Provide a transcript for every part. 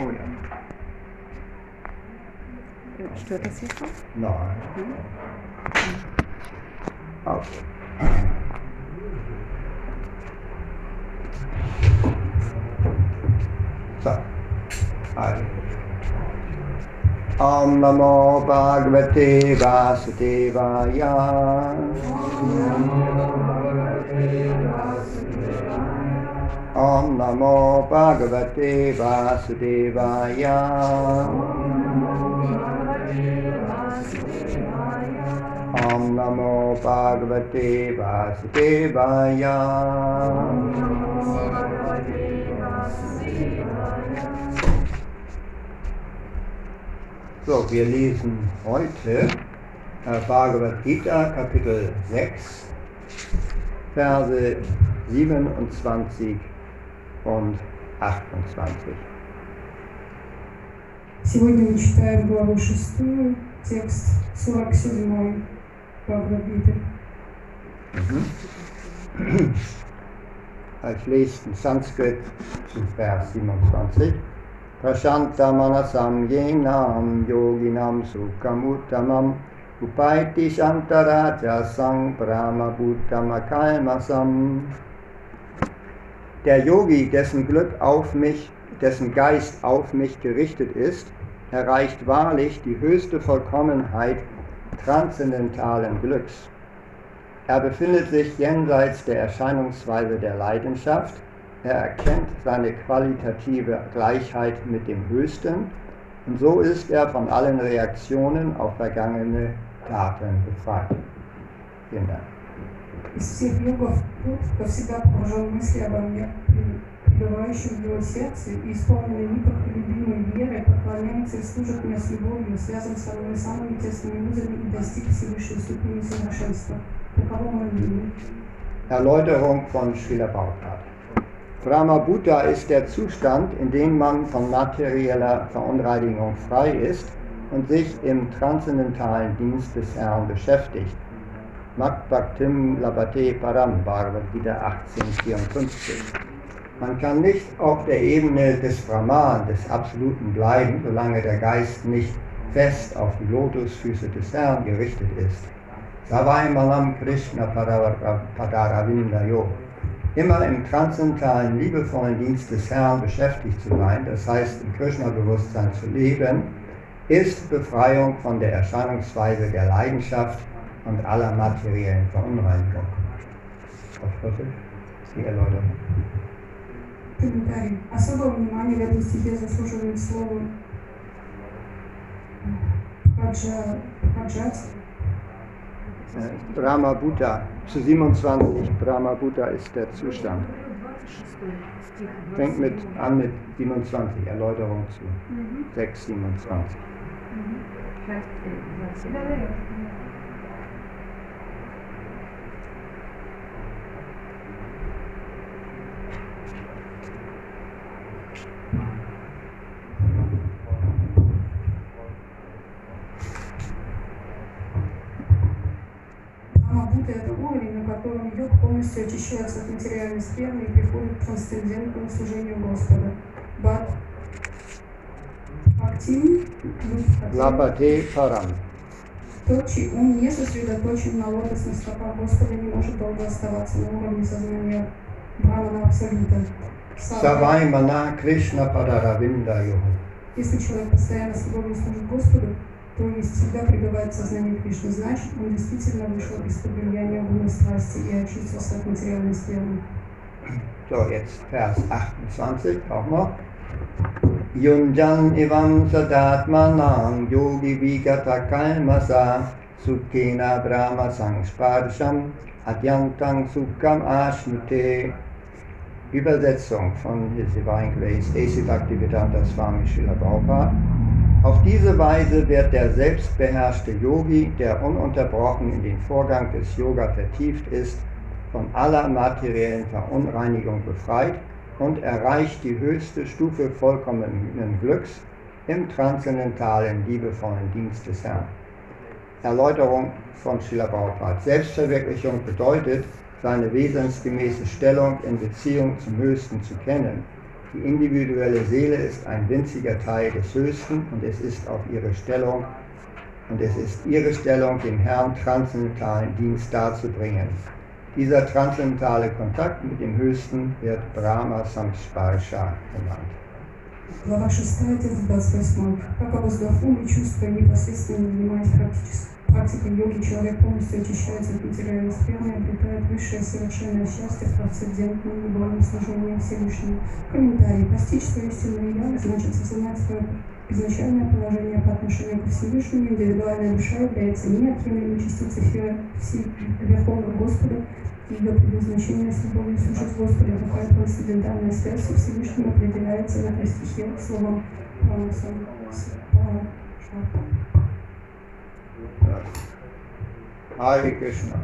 Oh ja. Stört das jetzt noch? Nein. Okay. So. Also. Om Namo Bhagavate Vasudevaya. Om Namo Bhagavate Vasudevaya. Om Namo Bhagavate Vasudevaya. So, wir lesen heute äh, Bhagavad Gita, Kapitel 6, Verse 27 und 28. Сегодня мы читаем главу шестую, текст 47 Бхагавадгиты. Mhm. Ich lese in Sanskrit zu Vers 27. Prashanta manasam yenam yoginam sukham uttamam upaiti shantaraja sang brahma bhuttama kalmasam. Der Yogi, dessen Glück auf mich, dessen Geist auf mich gerichtet ist, erreicht wahrlich die höchste Vollkommenheit transzendentalen Glücks. Er befindet sich jenseits der Erscheinungsweise der Leidenschaft, er erkennt seine qualitative Gleichheit mit dem Höchsten und so ist er von allen Reaktionen auf vergangene Taten befreit. Vielen Dank. Из всех югов путь, кто всегда погружен в мысли обо мне, пребывающим в его сердце и исполненный непоколебимой верой, поклоняется и служит мне с любовью, связан со мной самыми тесными узами и достиг Всевышней ступени совершенства. Таково мое мнение. Erläuterung von Srila Prabhupada. Brahma Bhuta ist der Zustand, in dem man von materieller Verunreinigung frei ist und sich im transzendentalen Dienst des Herrn beschäftigt. Mak Bhaktim Labate Param, Bhagavad Gita 1854. Man kann nicht auf der Ebene des Brahman, des Absoluten bleiben, solange der Geist nicht fest auf die Lotusfüße des Herrn gerichtet ist. Savai Malam Krishna Padaravindayo. Immer im transzendentalen, liebevollen Dienst des Herrn beschäftigt zu sein, das heißt im Krishna-Bewusstsein zu leben, ist Befreiung von der Erscheinungsweise der Leidenschaft und aller materiellen Verunreinigung. Was ist die Erläuterung? Комментарий. Особое внимание в этом стихе заслуживает слово хаджа, хаджат, Äh, Brahma Bhuta zu 27. Brahma Bhuta ist der Zustand. Fängt mit an mit 27, Erläuterung zu 6, 27. Амабута – это уровень, на котором йог полностью очищается от материальной сферы и приходит к трансцендентному служению Господа. Бат Актим Labate Param. Тот, чей ум не сосредоточен на лотосных стопах Господа, не может долго оставаться на уровне сознания Бхавана Абсолюта. Savai Mana Krishna Padaravinda Yoga. Если человек постоянно с служит Господу, то есть всегда пребывает в сознании Кришны, значит, он действительно вышел из-под влияния гуна страсти и очистился от материальной сферы. So, jetzt Vers 28 auch noch. Yunjan evam sadatmanam yogi vigata kalmasa sukhena brahma sangsparsham adyantang sukham ashnute. Übersetzung von His Divine Grace, A.C. Bhaktivedanta Swami Srila Prabhupada. Auf diese Weise wird der selbstbeherrschte Yogi, der ununterbrochen in den Vorgang des Yoga vertieft ist, von aller materiellen Verunreinigung befreit und erreicht die höchste Stufe vollkommenen Glücks im transzendentalen, liebevollen Dienst des Herrn. Erläuterung von Srila Prabhupada. Selbstverwirklichung bedeutet, seine wesensgemäße Stellung in Beziehung zum Höchsten zu kennen. Die individuelle Seele ist ein winziger Teil des Höchsten und es ist auf ihre Stellung und es ist ihre Stellung, dem Herrn transzendentalen Dienst darzubringen. Dieser transzendentale Kontakt mit dem Höchsten wird Brahma Samsparsha genannt. Глава 6, текст 28. Как обуздав ум и чувства непосредственно занимаясь практически Практикой йоги, человек полностью очищается от материальной сферы и обретает высшее совершенное счастье в трансцендентном любовном служении Всевышнему. Комментарий. Постичь свое истинное я значит осознать свое изначальное положение по отношению к Всевышнему. Индивидуальная душа является неотъемлемой частицей Верховного Господа ее предназначение с любовью служить Господу, такая трансцендентальная связь со Всевышним определяется на стихе словом промыслом. Hare Krishna.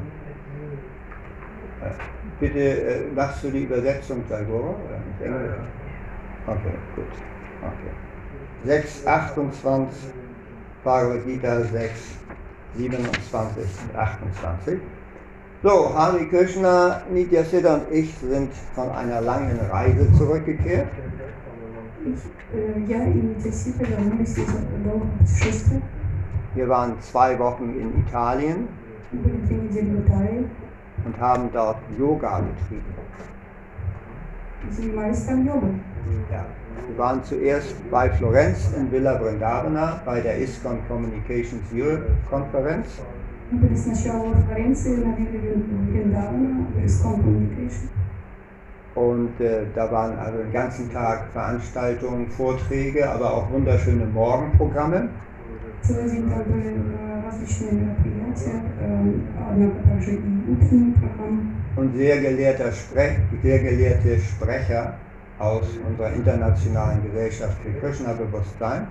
Bitte äh, lachst du die Übersetzung, Tagore? Ja, ja. Okay, gut. Okay. 6, 28, Bhagavad Gita 6, 27 und 28. So, Hari Krishna, Nitya Siddha und ich sind von einer langen Reise zurückgekehrt. Wir waren zwei Wochen in Italien und haben dort Yoga betrieben. Ja. Wir waren zuerst bei Florenz in Villa Brindavana bei der ISKCON Communications Europe Konferenz. Und äh, da waren also den ganzen Tag Veranstaltungen, Vorträge, aber auch wunderschöne Morgenprogramme. Целый день там были э, различные мероприятия, э, однако также и утренние программы. und sehr, gelehrter Sprech, sehr gelehrte Sprecher aus unserer internationalen Gesellschaft für Krishna-Bewusstsein.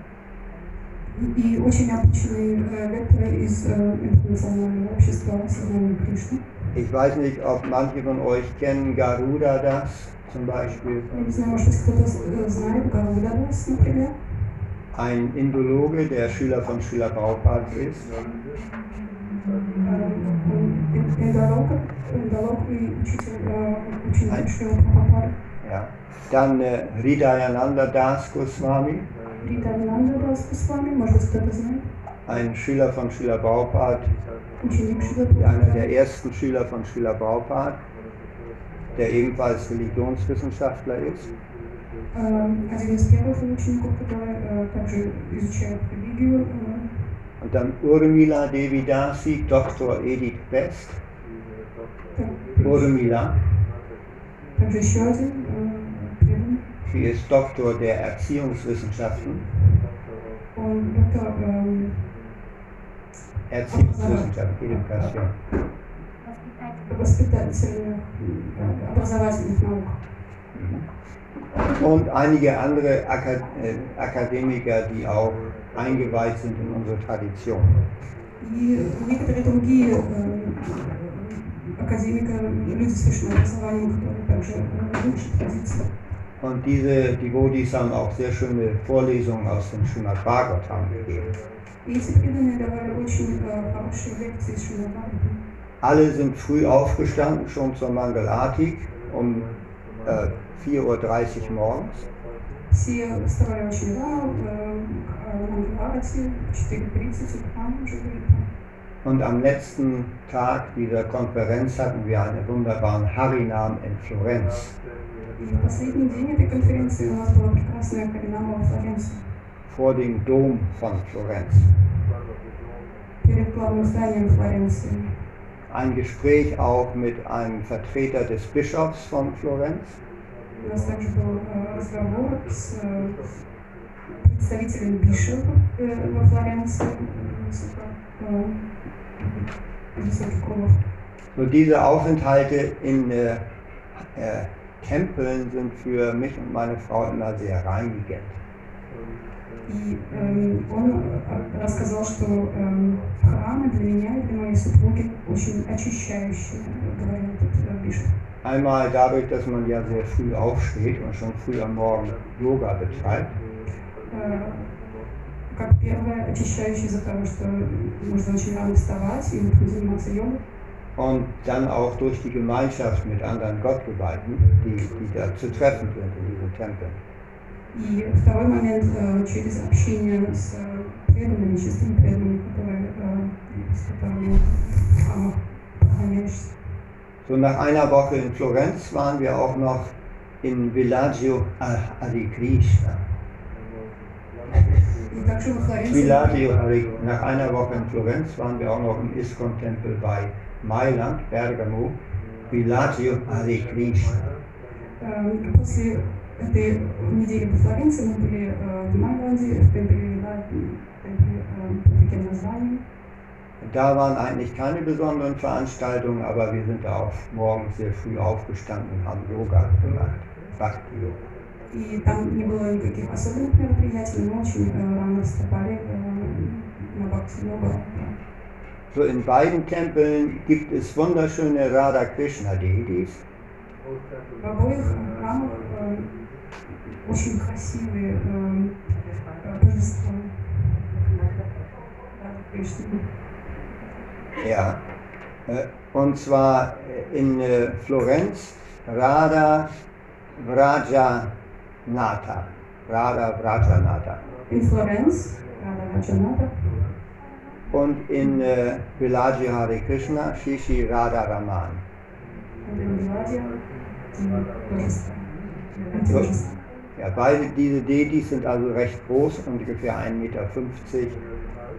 И очень обычные э, лекторы из э, интернационального общества сознания Кришны. Ich weiß nicht, ob manche von euch kennen Garuda Das zum Beispiel, Я не знаю, может быть, кто-то э, знает Гарудадас, например. ein Indologe, der Schüler von Schüler Baupart ist. Ein, ja. Dann äh, Ridayananda Das Goswami. Ein Schüler von Schüler Baupart. Einer der ersten Schüler von Schüler Baupart, der ebenfalls Religionswissenschaftler ist. Also, Один из первых учеников, который э, также изучает религию. э, Und dann Urmila Devidasi, Dr. Edith Best. так, Urmila, Также еще один э, преданный. sie ist Doktor der Erziehungswissenschaften. Он доктор эм, Erziehungswissenschaften, Education. воспитательных, э, образовательных наук. Und einige andere Aka äh, Akademiker, die auch eingeweiht sind in unsere Tradition. И некоторые другие э, академики, люди с высшим образованием, которые также э, в лучшей традиции. Und diese Devotees haben auch sehr schöne Vorlesungen aus dem Srimad Bhagavatam gegeben. И эти преданные давали очень э, хорошие лекции из Шримадбхагаватам. Alle sind früh aufgestanden, schon zur Mangalartik um äh, 4.30 Uhr morgens. Все вставали очень рано, э, к Мангаларате, 4.30 утра уже были там. Und am letzten Tag dieser Konferenz hatten wir einen wunderbaren Harinam in Florenz. И в последний день этой конференции у нас была прекрасная Харинама во Флоренции. vor dem Dom von Florenz. Перед главным зданием Флоренции. Ein Gespräch auch mit einem Vertreter des Bischofs von Florenz. У нас также был э, разговор с э, представителем бишопа э, во Флоренции, э, высоко- э, высокий Колов. So diese Aufenthalte in äh, äh, Tempeln sind für mich und meine Frau immer sehr reinigend. И эм, он э, рассказал, что эм, храмы для меня и для моей супруги очень очищающие, э, говорил этот э, бишоп. Einmal dadurch, dass man ja sehr früh aufsteht und schon früh am Morgen Yoga betreibt. Э, Как первое, очищающее из-за того, что нужно очень рано вставать и утром заниматься йогой. und dann auch durch die Gemeinschaft mit anderen Gottgeweihten, die, die da zu treffen sind in diesen Tempeln. И второй момент э, через общение с э, преданными, чистыми преданными, которые, э, с которыми в храмах поклоняешься. So nach einer Woche in Florenz waren wir auch noch in Villaggio a- Hare Krishna. И также во Флоренции Villaggio Hare, nach einer Woche in Florenz waren wir auch noch im Iskon-Tempel bei Mailand, Bergamo. Villaggio Hare Krishna. э, после этой недели во Флоренции мы были э, в Майланде, в темпле Вила, в темпле э, под таким названием. Da waren eigentlich keine besonderen Veranstaltungen, aber wir sind da auch morgens sehr früh aufgestanden und haben Yoga gemacht. Bhakti Yoga. И там не было никаких особенных мероприятий, мы очень э, рано вступали э, на бхакти-йога. So in beiden Tempeln gibt es wunderschöne Radha Krishna Deities. В обоих храмах э, очень красивые э, э, божества. Да, Кришны. Ja. Äh, Und zwar äh, in äh, Florenz Radha Vrajanatha. Radha Vrajanatha. In Florenz, Radha Rajanata, Und in äh, Villaggio Hare Krishna Shishi Radha Raman. und in Villadia Ja, beide diese Deities sind also recht groß, ungefähr 1,50 Meter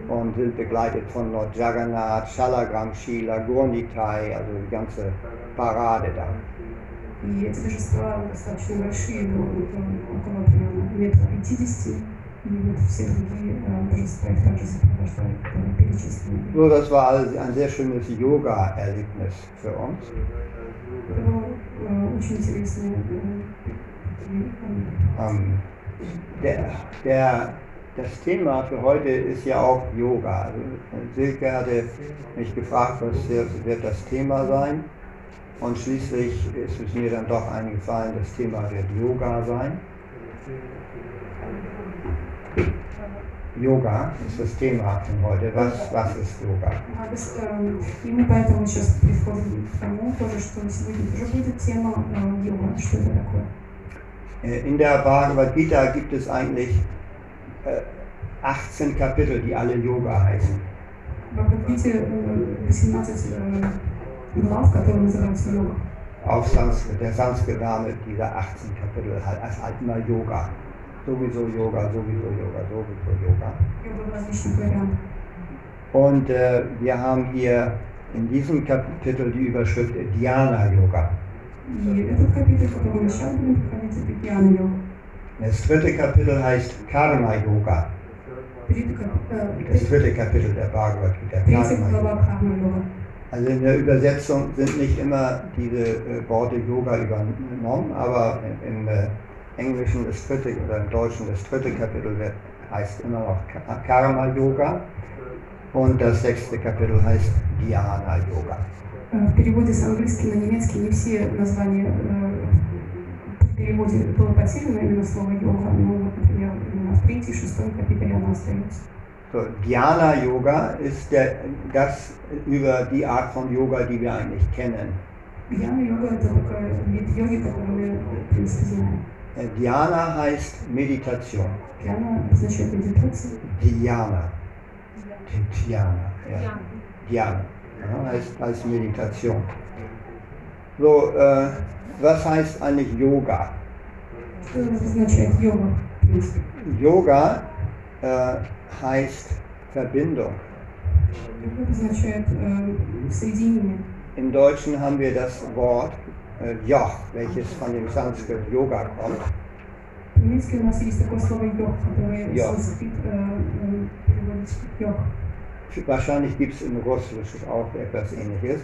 und sind begleitet von Lord Jagannath, Shalagram Shila, Gurnitai, also die ganze Parade da. И эти божества достаточно большие, ну, э, около примерно метра пятидесяти. И вот все другие э, божества их также сопровождают, которые перечислены. So, das war also ein sehr schönes Yoga-Erlebnis für uns. Это было э, очень интересно. э, и, э, Ähm, der, der, das Thema für heute ist ja auch Yoga. Also, Silke hatte mich gefragt, was wird, wird das Thema sein. Und schließlich ist es mir dann doch eingefallen, das Thema wird Yoga sein. Yoga ist das Thema von heute. Was, was ist Yoga? А, без- э, И мы поэтому сейчас приходим к тому, тоже, что сегодня тоже будет тема э, йога. Что это такое? Äh, in der Bhagavad Gita gibt es eigentlich äh, 18 Kapitel, die alle Yoga heißen. Auf Sanskrit, der Sanskrit-Name dieser 18 Kapitel halt, als halt immer Yoga. Sowieso Yoga, sowieso Yoga, sowieso Yoga. Und äh, wir haben hier in diesem Kapitel die Überschrift Dhyana Yoga. Das dritte Kapitel heißt Karma Yoga. Das dritte Kapitel der Bhagavad Gita, Karma Also in der Übersetzung sind nicht immer diese äh, Worte Yoga übernommen, aber im äh, Englischen das dritte oder im Deutschen das dritte Kapitel heißt immer noch Karma Yoga und das sechste Kapitel heißt Dhyana Yoga Э, В переводе с английского на немецкий не все названия э, в переводе было потеряно именно слово йога, но вот, например, именно в третьем, шестом капитале оно остается. So, Dhyana Yoga ist der, das über die Art von Yoga, die wir eigentlich kennen. Дьяна йога это такой вид йоги, который мы, в принципе, знаем. Äh, Dhyana heißt Meditation. Дьяна означает медитация. Dhyana. Dhyana, ja. Dhyana. ja, als, als Meditation. So, äh, was heißt eigentlich Yoga? Was ist natürlich Yoga? Yoga äh, heißt Verbindung. Im Deutschen haben wir das Wort äh, Joch, welches von dem Sanskrit Yoga kommt. Joch. у нас есть такое слово йог, которое Йог. санскрит э, э, переводится как йог. Wahrscheinlich gibt es in Russisch auch etwas ähnliches.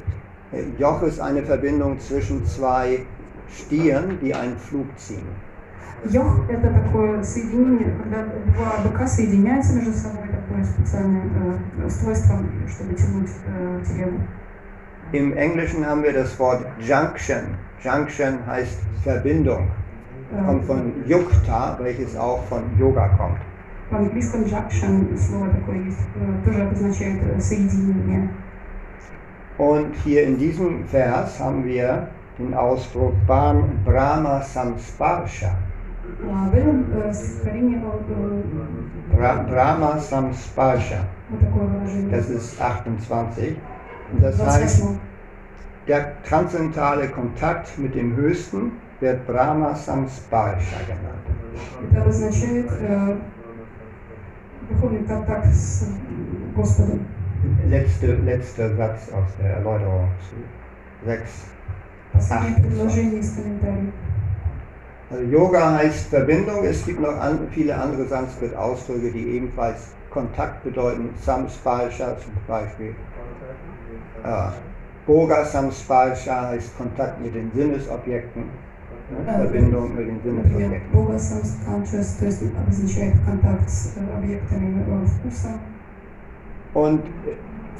Äh, Joch ist eine Verbindung zwischen zwei Stieren, die einen Flug ziehen. Йог – это такое соединение, когда два быка соединяются между собой, такое специальное э, устройство, чтобы тянуть э, телегу. Im Englischen haben wir das Wort Junction. Junction heißt Verbindung. Э, Kommt von Yukta, welches auch von Yoga kommt. В английском junction слово такое есть, э, тоже обозначает э, соединение. Und hier in diesem Vers haben wir den Ausdruck Brahma Samsparsha. А в этом э, стихотворении э, Bra Brahma Samsparsha. вот такое выражение. Das ist 28. Und das heißt, 28. der transzendentale Kontakt mit dem Höchsten wird Brahma Samsparsha genannt. Letzte, letzter Satz aus der Erläuterung zu 6. Also Yoga heißt Verbindung. Es gibt noch an, viele andere Sanskrit-Ausdrücke, die ebenfalls Kontakt bedeuten. Samspalsha zum Beispiel. Ja. Boga ah. Samsparsha heißt Kontakt mit den Sinnesobjekten. Ne? Äh, Verbindung mit den Например, Sinnesobjekten. Бога Conscious, то есть обозначает контакт с э, объектами э, вкуса. Und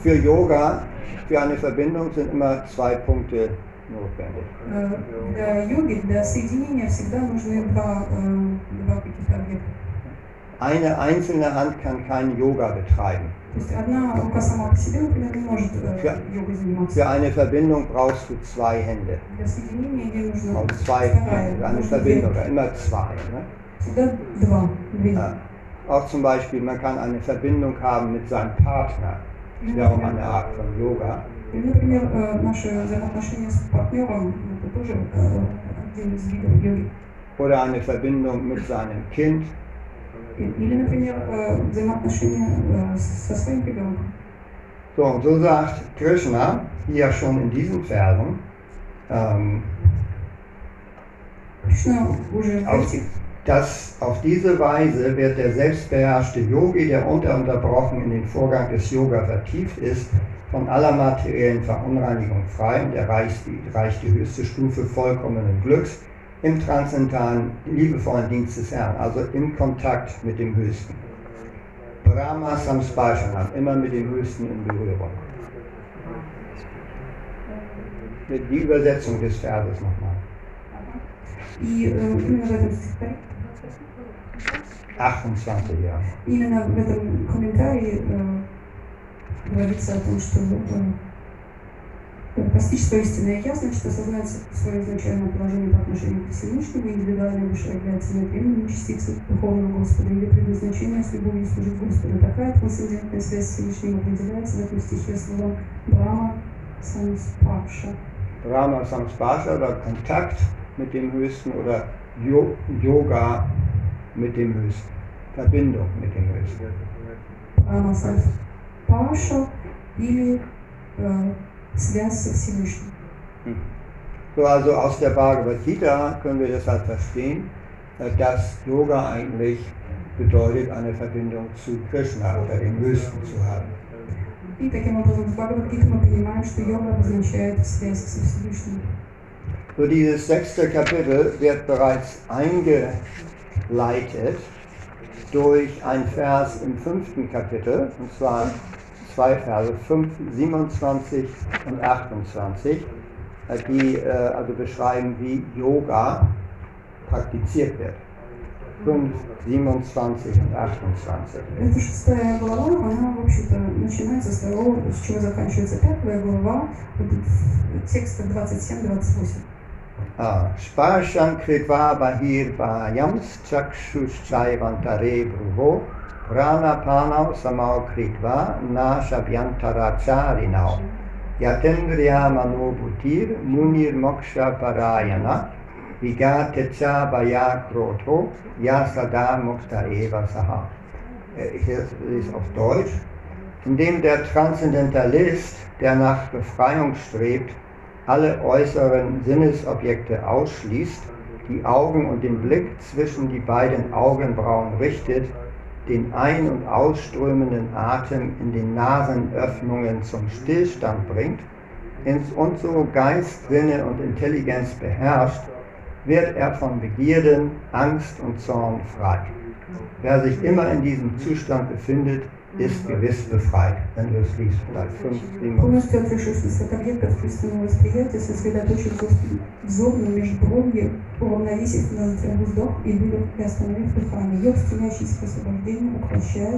für Yoga, für eine Verbindung sind immer zwei Punkte notwendig. Э, Для йоги, для соединения всегда нужны два, э, два каких-то объекта. Eine einzelne Hand kann kein Yoga betreiben. Für, eine Verbindung brauchst du zwei Hände. Auch zwei Hände, eine Verbindung, immer zwei. Ne? Ja. Auch zum Beispiel, man kann eine Verbindung haben mit seinem Partner. Das wäre auch eine Art von Yoga. Oder eine Verbindung mit seinem Kind. И- Или, например, э, взаимоотношения э, с- со своим ребенком. So, und so sagt Krishna hier schon in diesen Versen, ähm, Кришна уже в auf, этих dass auf diese Weise wird der selbstbeherrschte Yogi, der ununterbrochen in den Vorgang des Yoga vertieft ist, von aller materiellen Verunreinigung frei und erreicht die, erreicht die höchste Stufe vollkommenen Glücks im transzendentalen, liebevollen Dienst des Herrn, also im Kontakt mit dem Höchsten. Brahma Samsparshanam, immer mit dem Höchsten in Berührung. Die Übersetzung des Verses nochmal. И э, именно в этом стихотворении, 28, ja. именно в этом комментарии э, говорится о том, что э, постичь свое истинное ясность, осознать свое изначальное положение по отношению к Всевышнему, индивидуальная душа является неотъемлемой частицей Духовного Господа, ее предназначение с любовью служить Господу. Такая трансцендентная связь с Всевышним определяется в этом стихе словом Брама Самспарша. Brahma Samsparsha oder Kontakt mit dem Höchsten oder Yo Yoga mit dem Höchsten. Verbindung mit dem Höchsten. Брама Самспарша или э, связь со Всевышним. So, also aus der Bhagavad Gita können wir deshalb verstehen, äh, dass Yoga eigentlich bedeutet, eine Verbindung zu Krishna oder dem Höchsten zu haben. И таким образом в Бхагавадгите мы понимаем, что йога обозначает связь со Всевышним. So, dieses sechste Kapitel wird bereits eingeleitet durch einen Vers im fünften Kapitel, und zwar zwei Verse, 5, 27 und 28, äh, die äh, also beschreiben, wie Yoga praktiziert wird. 5, 27 und 28. Эта шестая глава, она, в общем-то, начинается с того, с чего заканчивается пятая глава, вот текста 27-28. Ah, Sparsham kritva bahir vayams chakshushchaivantare bruvo pranapanam samau kritva na shabyantaracharinav yatendriya manobutir munir moksha parayana vigatecha baya kroto yasada mukta eva saha. Äh, lese es auf Deutsch. Indem der Transzendentalist, der nach Befreiung strebt, alle äußeren Sinnesobjekte ausschließt, die Augen und den Blick zwischen die beiden Augenbrauen richtet, den ein- und ausströmenden Atem in den Nasenöffnungen zum Stillstand bringt ins- und so Geist, Sinne und Intelligenz beherrscht, wird er von Begierden, Angst und Zorn frei. Wer sich immer in diesem Zustand befindet, ist gewiss befreit. Wenn du es liest, vielleicht 5, 7, Полностью отрешившись от объектов чувственного восприятия, сосредоточив взор на межбровье, уравновесив ноздря вздох и выдох и остановив дыхание. Йог, стремящийся к освобождению,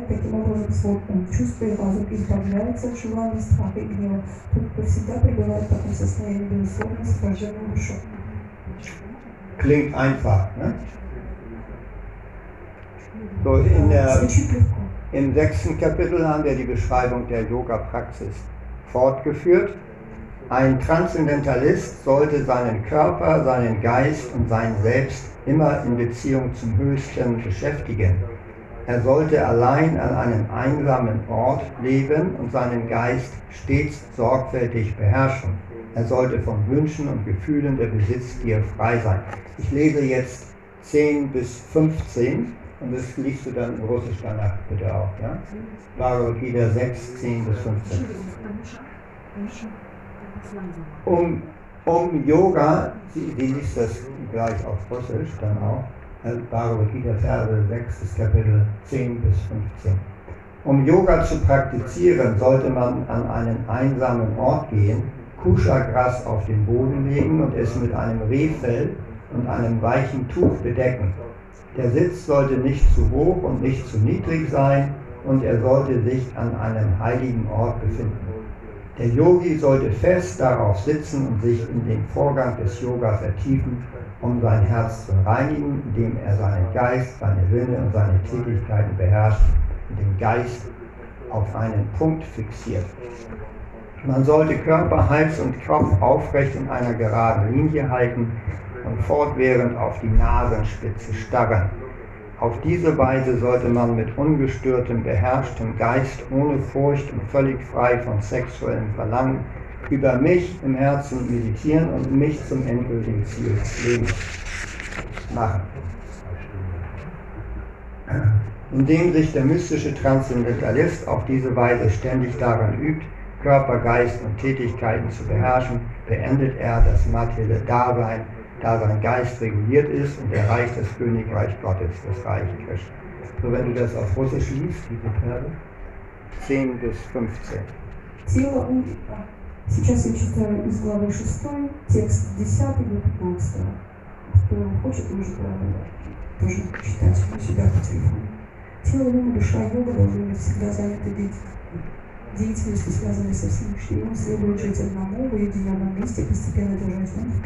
таким образом свой ум. Чувство и разум избавляется от желаний, страха и гнева. Тот, кто всегда пребывает в таком состоянии безусловно освобожденной душой. Klingt einfach. Ne? So in der. Im sechsten Kapitel haben wir die Beschreibung der Yoga-Praxis fortgeführt. Ein Transzendentalist sollte seinen Körper, seinen Geist und sein Selbst immer in Beziehung zum Höchsten beschäftigen. Er sollte allein an einem einsamen Ort leben und seinen Geist stets sorgfältig beherrschen. Er sollte von Wünschen und Gefühlen der Besitzgier frei sein. Ich lese jetzt 10 bis 15 und das liest du dann in Russisch danach bitte auch. Ja? Bhagavad Gita 6, 10 bis 15. Um, um Yoga, sie liest das gleich auf Russisch dann auch, also Bhagavad Gita Verse 6, das Kapitel 10 bis 15. Um Yoga zu praktizieren, sollte man an einen einsamen Ort gehen, Kusha-Gras auf den Boden legen und es mit einem Rehfell und einem weichen Tuch bedecken. Der Sitz sollte nicht zu hoch und nicht zu niedrig sein und er sollte sich an einem heiligen Ort befinden. Der Yogi sollte fest darauf sitzen und sich in den Vorgang des Yoga vertiefen, um sein Herz zu reinigen, indem er seinen Geist, seine Sinne und seine Tätigkeiten beherrscht und den Geist auf einen Punkt fixiert. Man sollte Körper, Hals und Kopf aufrecht in einer geraden Linie halten und fortwährend auf die Nasenspitze starren. Auf diese Weise sollte man mit ungestörtem, beherrschtem Geist, ohne Furcht und völlig frei von sexuellem Verlangen über mich im Herzen meditieren und mich zum endgültigen Ziel des Lebens machen. Indem sich der mystische Transzendentalist auf diese Weise ständig daran übt, Körper, Geist und Tätigkeiten zu beherrschen, beendet er das materielle Dasein da sein Geist reguliert ist und erreicht das Königreich Gottes, das Reich Krishna. So, wenn du das auf Russisch liest, diese Verse, 10 bis 15. Тело ум... а, Сейчас я читаю из главы 6, текст 10 до 15. Кто хочет, может э, тоже читать у себя по телефону. Тело, ум и душа йога должны быть всегда заняты деятельностью деятельностью, связанной со Всевышним. Следует жить одному, в уединенном месте, постепенно держать ум в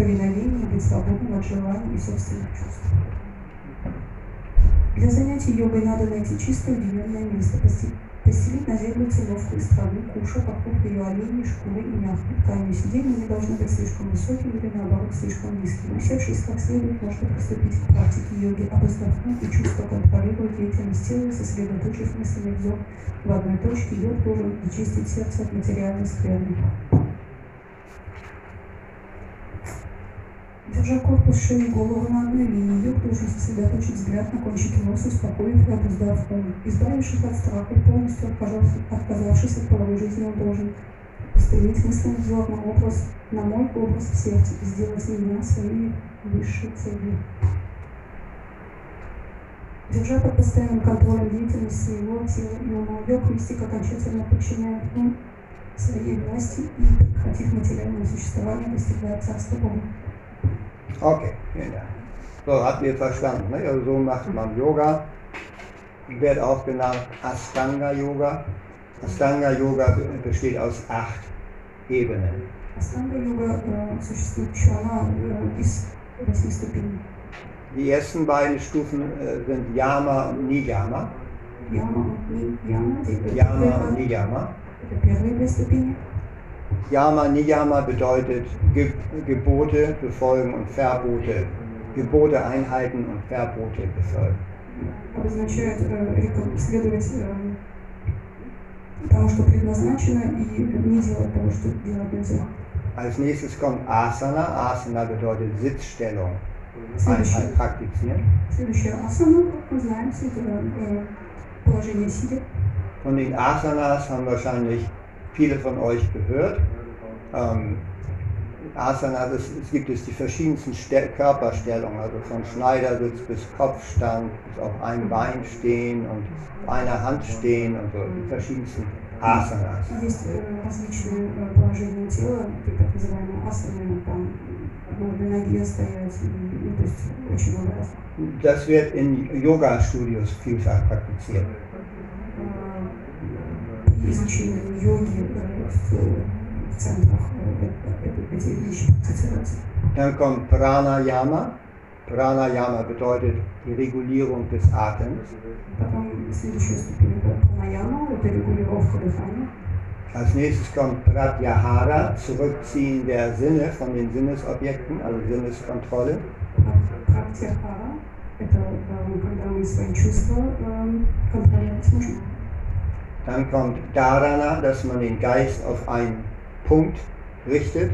повиновении, быть свободным от желаний и собственных чувств. Для занятий йогой надо найти чистое уединенное место, постелить на землю циновку из травы, куша, покупка ее оленей, шкуры и мягкой ткани. Сиденье не должно быть слишком высоким или наоборот слишком низким. Усевшись как следует, можно приступить к практике йоги, обуздав и чувство контролировать деятельность тела, сосредоточив мысленный взор в одной точке, йог должен очистить сердце от материальной скверны. Держа корпус шеи и голову на одной линии, йог должен сосредоточить взгляд на кончике носа, успокоив и обуздав ум. Избавившись от страха и полностью отказавшись от половой жизни, он должен устремить мысленный взор на образ, на мой образ в сердце и сделать меня своей высшей целью. Держа под постоянным контролем деятельность своего тела и ума, йог мистик окончательно подчиняет ум своей власти и, прекратив материальное существование, достигает Царства Бога. Okay, vielen Dank. So, habt ihr verstanden. Ne? Also so macht man Yoga. Wird auch genannt Astanga Yoga. Astanga Yoga besteht aus acht Ebenen. Astanga Yoga äh, существует еще, она äh, из восьми ступеней. Die ersten beiden Stufen äh, sind Yama und Niyama. Яма und Niyama, die Yama und Niyama. Yama, Niyama bedeutet Ge Gebote befolgen und Verbote. Gebote einhalten und Verbote befolgen. Обозначает э, следовать э, тому, что предназначено, и не делать того, что делать нельзя. Als nächstes kommt Asana. Asana bedeutet Sitzstellung. Следующее, Einheit praktizieren. следующее асана, как мы знаем, это э, положение сидя. Von den Asanas haben wahrscheinlich viele von euch gehört. Ähm, Asanas, es, es gibt es die verschiedensten Ste Körperstellungen, also von Schneidersitz bis Kopfstand, bis auf einem Bein stehen und auf einer Hand stehen und so, die verschiedensten Asanas. Das wird in Yoga-Studios vielfach praktiziert Э, При изучении йоги э, в, в центрах э, это- это- эти вещи практицируются. Dann kommt Pranayama. Pranayama bedeutet die Regulierung des Atems. Потом следующая ступень это пранаяма, это регулировка дыхания. Als nächstes kommt Pratyahara, Zurückziehen der Sinne von den Sinnesobjekten, also Sinneskontrolle. Практихара – это э, когда мы свои чувства э, контролировать можем. Dann kommt Dharana, dass man den Geist auf einen Punkt richtet.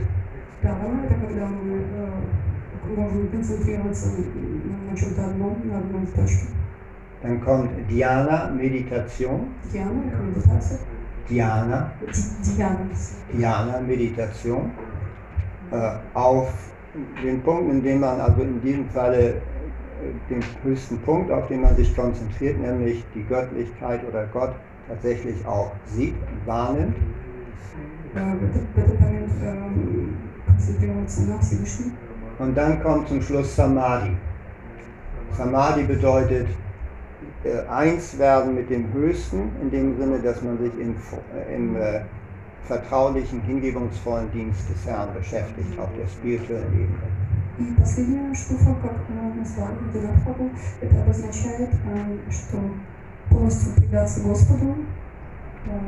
Дharана – это когда мы э, можем концентрироваться на, на чем-то одном, на одной точке. Dann kommt Dhyana, Meditation. Дьяна – это медитация. Dhyana, Ди- Дьяна. Dhyana, Meditation. Äh, auf den Punkt, in dem man also in diesem Falle äh, den höchsten Punkt, auf den man sich konzentriert, nämlich die Göttlichkeit oder Gott tatsächlich auch sieht und wahrnimmt. Э, В этот, в этот момент э, концентрироваться на Всевышнем. Und dann kommt zum Schluss Samadhi. Samadhi bedeutet äh, eins werden mit dem Höchsten, in dem Sinne, dass man sich im, äh, im äh, vertraulichen, hingebungsvollen Dienst des Herrn beschäftigt, auf der spirituellen Ebene. И последняя штука, как э, назвал Динархабу, это обозначает, э, что полностью предаться Господу э,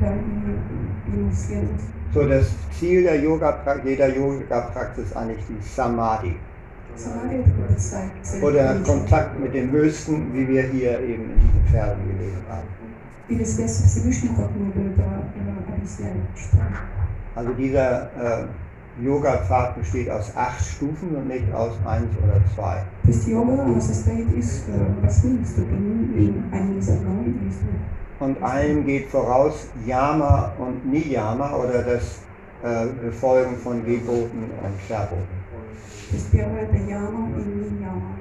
да, и ему следовать. So, das Ziel der Yoga, jeder Yoga-Praxis ist eigentlich die Samadhi Самари это как бы цель. цель oder личная. Kontakt mit dem Höchsten, wie wir hier eben in diesen Versen gelesen haben. Или связь со Всевышним, как мы до этого э, объясняли, читали. Also dieser äh, Yoga-Pfad besteht aus acht Stufen und nicht aus eins oder zwei. Das Yoga, was es geht, ist, äh, was willst du in einem dieser neuen Und allem geht voraus Yama und Niyama oder das äh, Befolgen von Geboten und Verboten. Das gehört der Yama und Niyama.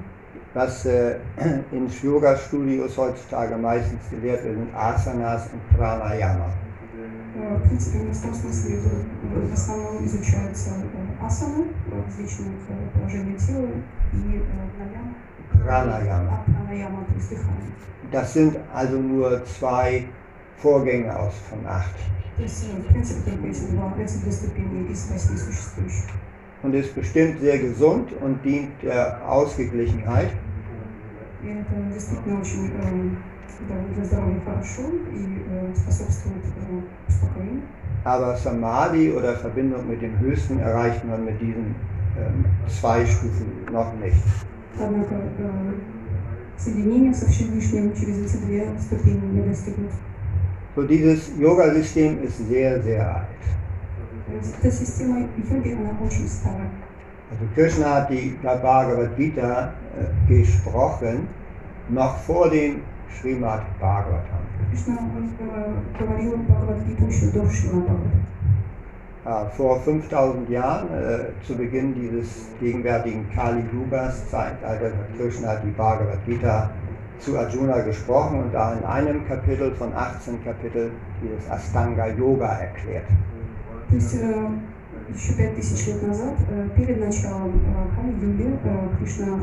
Was äh, in Yoga-Studios heutzutage meistens gelehrt wird, sind Asanas und Pranayama. Э, В принципе, в том смысле э, в основном изучаются э, асаны, э, различные э, положения тела и э, наяма, Pranayama. а пранаяма, то есть дыхание. Das sind also nur zwei Vorgänge aus von acht. То есть, э, в принципе, только эти два, эти две ступени из восьми существующих. Und ist bestimmt sehr gesund und dient der Ausgeglichenheit. И это действительно очень э, да, для здоровья хорошо и э, способствует э, успокоению. Aber Samadhi oder Verbindung mit dem Höchsten erreicht man mit diesen ähm, zwei Stufen noch nicht. Однако э, соединение со Всевышним через эти две ступени не достигнут. So dieses Yoga-System ist sehr, sehr alt. То есть Эта система йоги, она очень старая. Also Krishna hat die Bhagavad Gita äh, gesprochen, noch vor dem Srimad Bhagavatam. Кришна он, э, говорил Бхагавадгиту еще до Шримад Äh, vor 5000 Jahren, äh, zu Beginn dieses gegenwärtigen Kali Yugas Zeitalter, hat Krishna die Bhagavad Gita zu Arjuna gesprochen und da in einem Kapitel von 18 Kapiteln dieses Astanga Yoga erklärt. То есть э, еще пять тысяч лет назад, э, перед началом э, Кали-юги, э, Кришна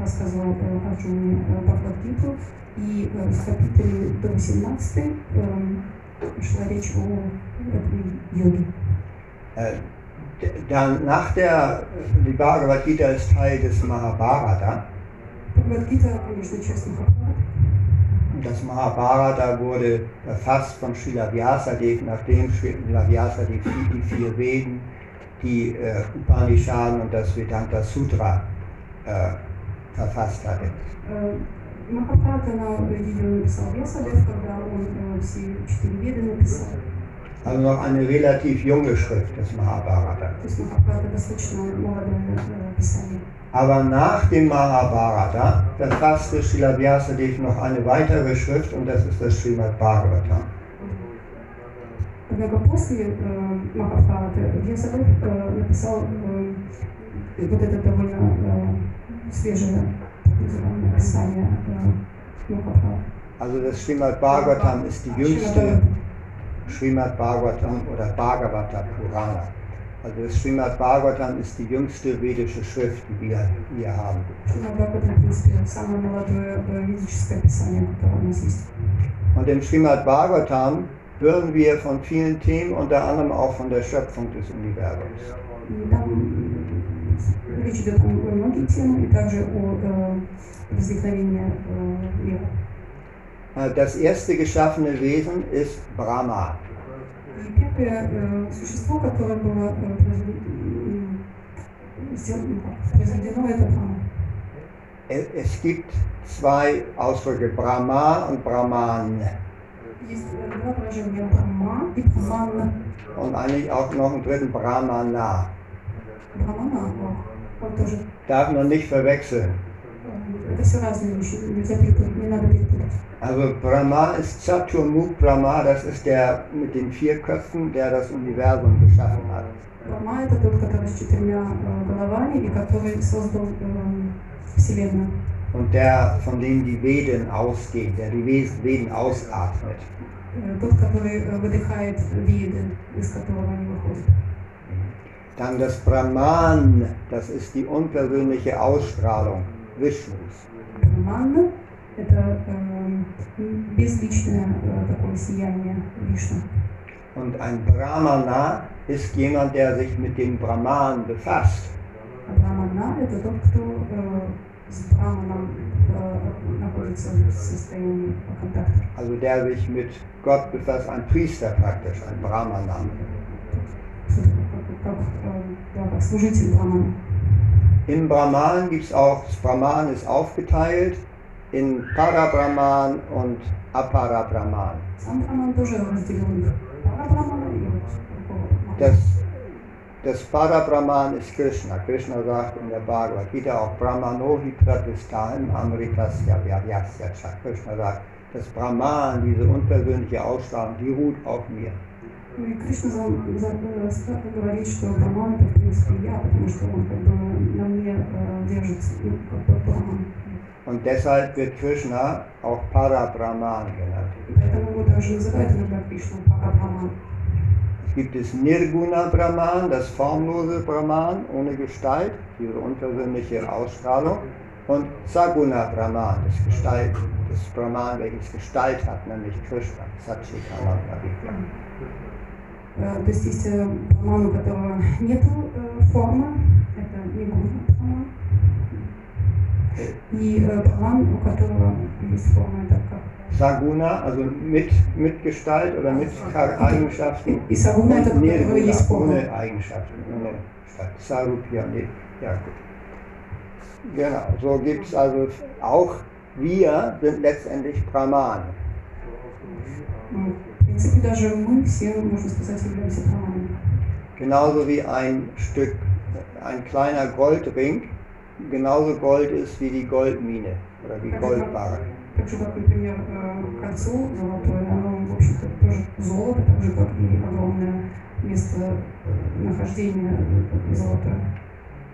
рассказывал э, Арджуне э, Бхагавадгиту, I w kapiteli do 18 szła rzecz o jogi. Dann nach der, э, die Bhagavad Gita ist Teil des Mahabharata. Das Mahabharata wurde erfasst von Srila Vyasadeva, nachdem Srila Vyasadeva die vier Veden, die äh, Upanishaden und das Vedanta Sutra äh, verfasst hatte. Ähm Э, Махабхарата, она ее написал Весадев, когда он э, все четыре веды написал. Also noch eine relativ junge Schrift des Mahabharata. То есть Махабхарата достаточно молодое э, писание. Aber nach dem Mahabharata verfasste Srila Vyasadeva noch eine weitere Schrift und das ist das Srimad Bhagavatam. Э, Однако после э, Махабхараты Вьясадев э, написал э, вот это довольно э, свежее also das Srimad Bhagavatam ist die jüngste Srimad Bhagavatam oder Bhagavata Purana. Also das Srimad Bhagavatam ist die jüngste vedische Schrift, die wir hier haben. Und im Srimad Bhagavatam hören wir von vielen Themen, unter anderem auch von der Schöpfung des Universums. И там м, речь идет о многие темы, и также о э, возникновении э, мира. Äh, Das erste geschaffene Wesen ist Brahma. И первое э, существо, которое было э, произве- м, сделано, ну, как, произведено, это Брахма. Es es gibt zwei Ausdrücke, Brahma und Brahman. Есть э, два выражения Брахма и Брахмана. Und eigentlich auch noch einen dritten, Brahmana. Darf man nicht verwechseln. э, Это все разные вещи, нельзя перепутать, не надо перепутать. Also Brahma ist Chaturmukh Brahma, das ist der mit den vier Köpfen, der das Universum geschaffen hat. Брахма это тот, который с четырьмя э, головами и который создал э, Вселенную. Und der, von dem die Veden ausgehen, der die Wes- Veden ausatmet. Э, Тот, который э, выдыхает виды, из которого они выходят. Dann das Brahman, das ist die unpersönliche Ausstrahlung Vishnus. Брахман – это э, безличное э, такое сияние Вишну. Und ein Brahmana ist jemand, der sich mit dem Brahman befasst. А Брахмана – это тот, кто э, с Брахманом э, находится в состоянии контакта. Also der sich mit Gott befasst, ein Priester praktisch, ein Brahmana. Кто такой, как, как, э, да, как служитель Брахмана. Im Brahman gibt es auch, das Brahman ist aufgeteilt in Parabrahman und Aparabrahman. Сам Брахман тоже разделен. Пара Брахмана и вот такого Брахмана. Das, das Parabrahman ist Krishna. Krishna sagt in der Bhagavad Gita auch Brahmanohi Pratistham Amritasya Vyavyasya Cha. Krishna sagt, das Brahman, diese unpersönliche Ausstrahlung, die ruht auf mir. Ну и Кришна за, за, э, ста- говорит, что Брахман это в принципе я, потому что он как бы на мне э, держится, ну, как бы Брахман. Und deshalb wird Krishna auch Parabrahman genannt. И поэтому его даже называют иногда Кришна Пара Брахман. Es gibt es Nirguna Brahman, das formlose Brahman ohne Gestalt, diese unpersönliche Ausstrahlung. Und Saguna Brahman, das Gestalt, das Brahman, welches Gestalt hat, nämlich Krishna, Satchitananda Vigraha. Э, То есть есть э, Брахман, у которого нет формы, это не гуна Брахман. И э, Брахман, у которого есть форма, это как Saguna, also mit, mit Gestalt oder mit Char- Eigenschaften. И Сагуна это Und у которого есть форма. ohne Eigenschaften, ohne Gestalt. Sarupya, nee, ja gut. Genau, so gibt es also auch, wir sind letztendlich Brahman. Ну, В принципе, даже мы все, можно сказать, являемся Брахманами. Genauso wie ein Stück, ein kleiner Goldring genauso Gold ist wie die Goldmine oder die Goldbarre. Так же, как, например, э, кольцо золотое, оно, в общем-то, тоже золото, так же, как и огромное место э, нахождения э, золотое.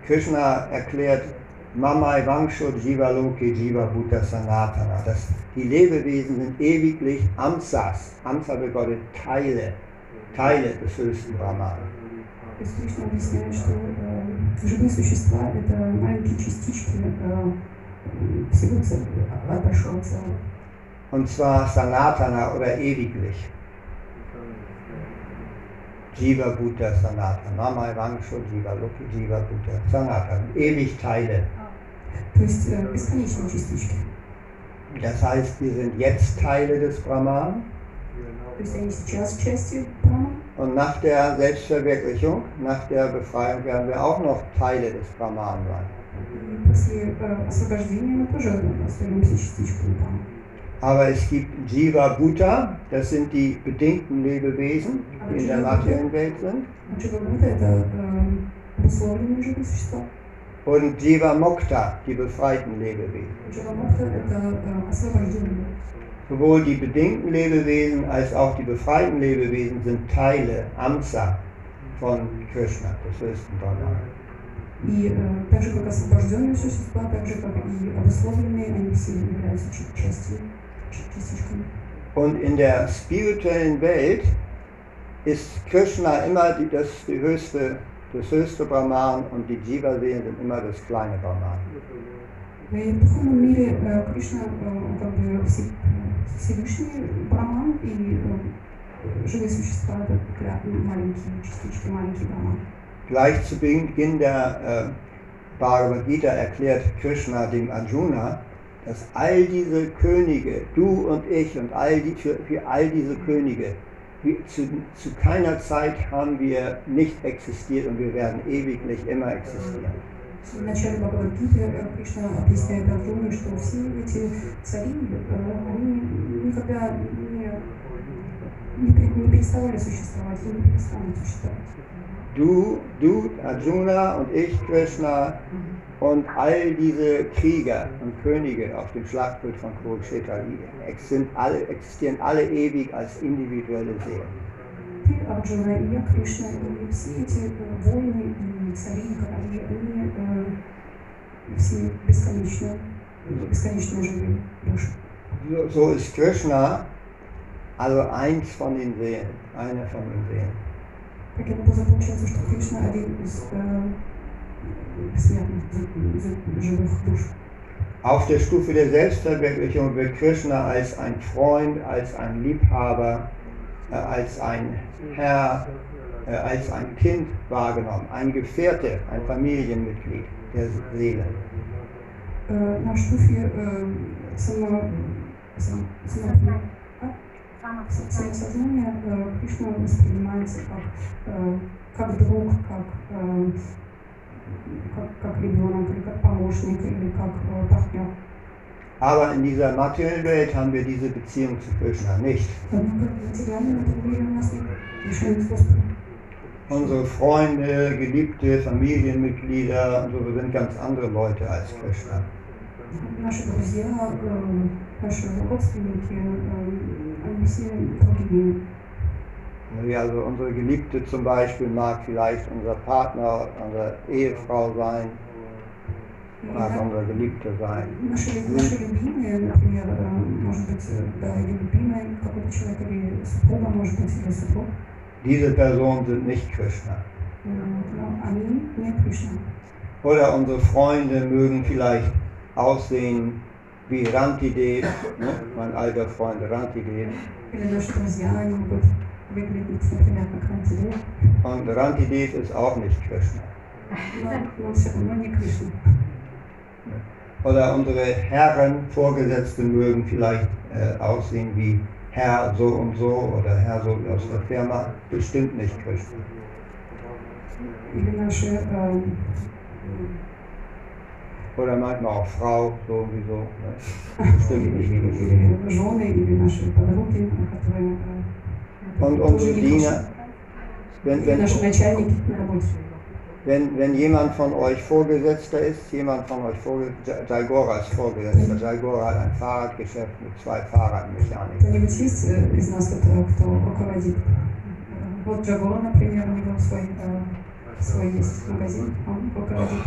Krishna erklärt Mamai Vangsho Jiva Loke Jiva Bhuta Sanatana. Das, die Lebewesen sind ewiglich Amsas. Amsa bedeutet Teile, Teile des höchsten Brahman. То есть Кришна объясняет, что э, живые существа – это маленькие частички э, всего целого, от большого целого. Und zwar Sanatana oder ewiglich. Jiva Bhuta Sanatana. Mamai Vangsho Jiva Loke Jiva Bhuta Sanatana. Ewig Teile. ist äh, beskonieczne oczywistości. Das heißt, wir sind jetzt Teile des Brahman. Und nach der Selbstverwirklichung, nach der Befreiung, werden wir auch noch Teile des Brahman sein. Aber es gibt Jiva Bhuta, das sind die bedingten Lebewesen, die in der materiellen Welt sind А Дживабута – это э, обусловленные живые существа. Und Jiva Mokta, die befreiten Lebewesen. Дживамукта – это э, освобожденные. Sowohl die bedingten Lebewesen als auch die befreiten Lebewesen sind Teile, Amsa von Krishna, des höchsten Brahman. И э, так же, как освобожденные существа, так же, как и обусловленные, они все являются ча- частью, ч- частичками. Und in der spirituellen Welt ist Krishna immer die, das, die höchste, das höchste Brahman und die Jiva-Seelen sind immer das kleine Brahman. И в духовном мире э, Кришна э, как бы все- Всевышний Браман и э, живые существа это кля- маленькие частички, маленький Браман. Gleich zu Beginn der äh, Bhagavad Gita erklärt Krishna dem Arjuna, dass all diese Könige, du und ich und all die, für, für all diese Könige, wir, zu, zu keiner Zeit haben wir nicht existiert und wir werden ewiglich immer existieren. В начале Бхагавадгиты э, Кришна объясняет Арджуне, что все эти цари, э, они никогда не, не, пре- не переставали существовать и не перестанут существовать. Du, du, Arjuna und ich, Krishna und all diese Krieger und Könige auf dem Schlachtfeld von Kurukshetra die ex- sind alle, existieren alle ewig als individuelle Seelen. Ты, Арджуна, и я, Кришна, и все эти э, воины, и цари, и короли, они э, все бесконечно, бесконечно живые души. So, so ist Krishna also eins von den Seelen, eine von den Seelen. Таким образом, получается, что Кришна один из э, Auf der Stufe der Selbstverwirklichung wird Krishna als ein Freund, als ein Liebhaber, äh, als ein Herr, äh, als ein Kind wahrgenommen, ein Gefährte, ein Familienmitglied der Seele. Э, на штуфе э, само, сам, само- а? самосознания э, Кришна воспринимается как, э, как друг, как, э, как, как ребенок, или как помощник, или как э, партнер. Aber in dieser materiellen Welt haben wir diese Beziehung zu Krishna nicht. Однако в материальном мире у нас нет решения с Господом. Unsere Freunde, geliebte Familienmitglieder und so sind ganz andere Leute als Krishna. Наши also unsere Geliebte zum Beispiel mag vielleicht unser Partner, unsere Ehefrau sein, mag ja. unser Geliebter sein. Ähm, Diese Personen sind nicht Krishna. Oder unsere Freunde mögen vielleicht aussehen wie Rantide, ne? mein alter Freund Rantide. Und Rantidev ist auch nicht Krishna. Oder unsere Herren, Vorgesetzte mögen vielleicht äh, aussehen wie Herr so und so oder Herr so aus der Firma, bestimmt nicht Krishna. Oder manchmal auch Frau, sowieso. Ne? Bestimmt nicht Krishna. или жены, или наши подруги, которые э, Und тоже unsere не Diener, Кришна. wenn, Или wenn, наши начальники на работе. wenn, wenn jemand von euch Vorgesetzter ist, jemand von euch Vorgesetzter, Jaigora ist Vorgesetzter, Jaigora hat ein Fahrradgeschäft mit zwei Fahrradmechanikern. Кто-нибудь есть э, из нас, кто, кто руководит? Э, Вот Джагора, например, у него свой, э, свой есть магазин, он руководит.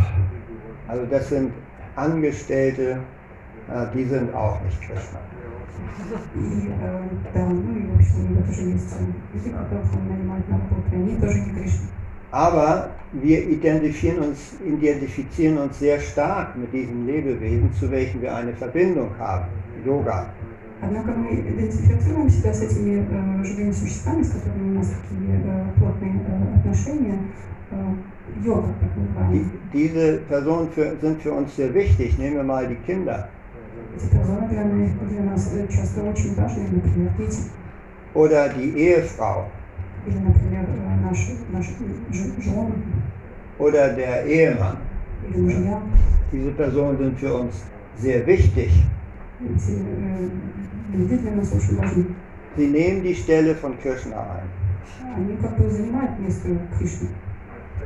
Also das sind Angestellte, äh, die sind auch nicht Krishna. И э, да, ну и в общем у него тоже есть э, люди, которых он нанимает на работу, и они тоже не Кришна. Aber wir identifizieren uns, identifizieren uns sehr stark mit diesen Lebewesen, zu welchen wir eine Verbindung haben. Yoga. Однако мы идентифицируем себя с этими э, живыми существами, с которыми у нас такие э, плотные э, отношения. Э, йога, так Die, называемая. diese Personen für, sind für uns sehr wichtig. Nehmen wir mal die Kinder Эти персоны для, нас- для нас э, часто очень важны, например, дети. oder die Ehefrau Или, например, э, наши, наши ж- жены oder der Ehemann. или мужья. Diese Personen sind für uns sehr wichtig. Эти э, люди для нас очень важны. Sie nehmen die Stelle von Krishna ein. Они как бы занимают место Кришны.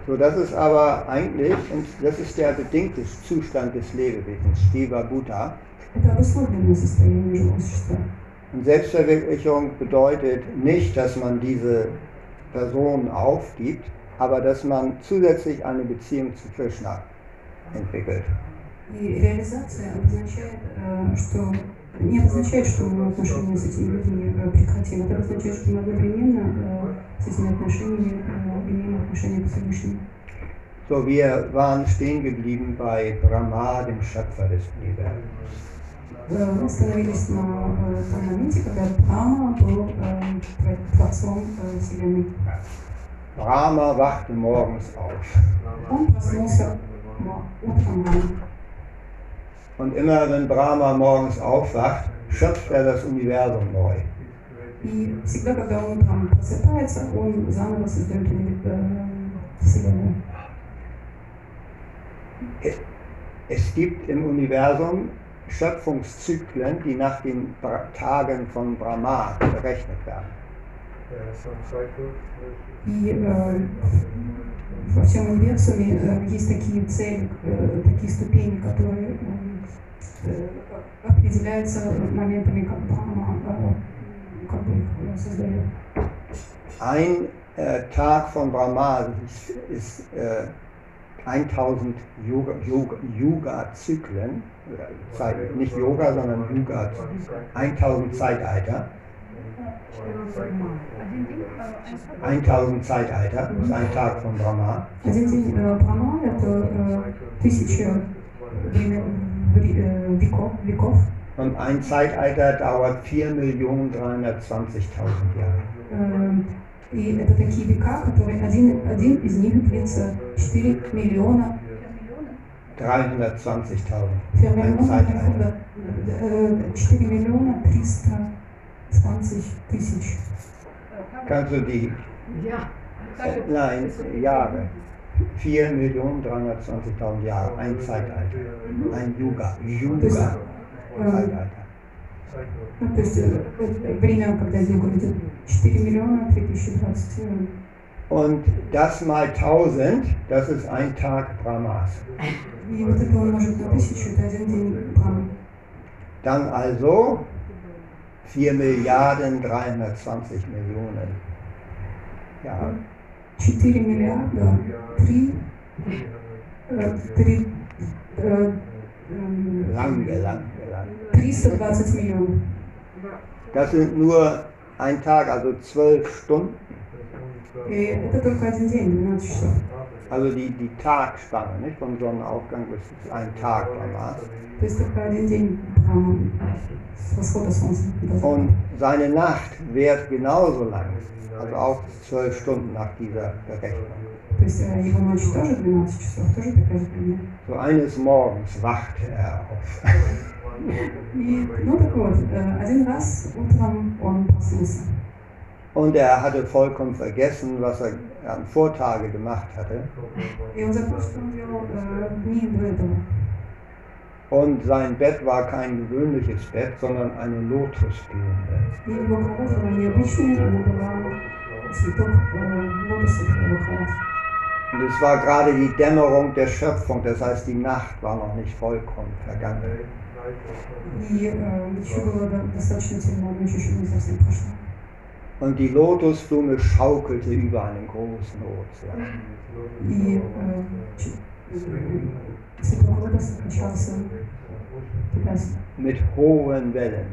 So, das ist aber eigentlich, und das ist der bedingte Zustand des Lebewesens, Shiva Bhuta. Это обусловленное состояние живого существа. Und Selbstverwirklichung bedeutet nicht, dass man diese Person aufgibt, aber dass man zusätzlich eine Beziehung zu Krishna entwickelt. И реализация означает, э, что не означает, что мы отношения с этими людьми э, прекратим. Это означает, что мы одновременно э, с этими отношениями э, имеем отношение к Всевышнему. So, wir waren stehen geblieben bei Brahma, dem Schöpfer des Universums. Э, Мы остановились на э, том моменте, когда Брахма был э, творцом э, Вселенной. Brahma wachte morgens auf. Он проснулся м- утром рано. Und immer wenn Brahma morgens aufwacht, schöpft er das Universum neu. И всегда, когда он утром просыпается, он заново создает уни- э, Вселенную. Es gibt im Universum Schöpfungszyklen, die nach den Bra Tagen von Brahma berechnet werden. И э, во всем универсуме э, есть такие цели, э, такие ступени, которые э, э, определяются моментами, как Брахма э, как бы их э, создает. Ein äh, Tag von Brahma ist, ist äh, 1000 Yoga, Yoga, Yoga-Zyklen, äh, Zeit- nicht Yoga, sondern Yoga, 1000 Zeitalter. 1000 Zeitalter ist ein Tag von Brahma. Один день э, Брахма – это э, тысяча времен- вре- э, веков, веков. Und ein Zeitalter dauert 4.320.000 Jahre. Э, И это такие века, которые один, один из них длится 4 миллиона 320.000. 4 Ein миллиона, Zeitalter. э, 4 миллиона 320 тысяч. Kannst du die, Ja. äh, nein, Jahre. 4.320.000 Jahre, ein Zeitalter. Ein Yuga. Yuga. Zeitalter. Ну, то есть э, э, время, когда йога идет 4 миллиона 3020. э, Und das mal 1000, das ist ein Tag Brahmas. И вот это умножить на тысячу, это один день Брахмы. Dann also 4 Milliarden 320 Millionen Jahre. 4 миллиарда 3 3 Lange, lange, lange. 320 миллионов. Das sind nur ein Tag, also 12 Stunden. И это только один день, 12 часов. Also die, die Tagspanne, nicht? Vom Sonnenaufgang bis ein Tag danach. Und seine Nacht währt genauso lang, also auch zwölf Stunden nach dieser Berechnung. So eines Morgens wacht er auf. Und er hatte vollkommen vergessen, was er am Vortage gemacht hatte. И он забыл, что он делал э, дни до этого. Und sein Bett war kein gewöhnliches Bett, sondern eine Lotusblume. И его кровать была необычная, она была цветок э, лотоса его кровать. Und es war gerade die Dämmerung der Schöpfung, das heißt, die Nacht war noch nicht vollkommen vergangen. И э, еще было до- достаточно темно, ночь еще не совсем прошла. und die Lotusblume schaukelte über einen großen Ozean. Mit hohen Wellen.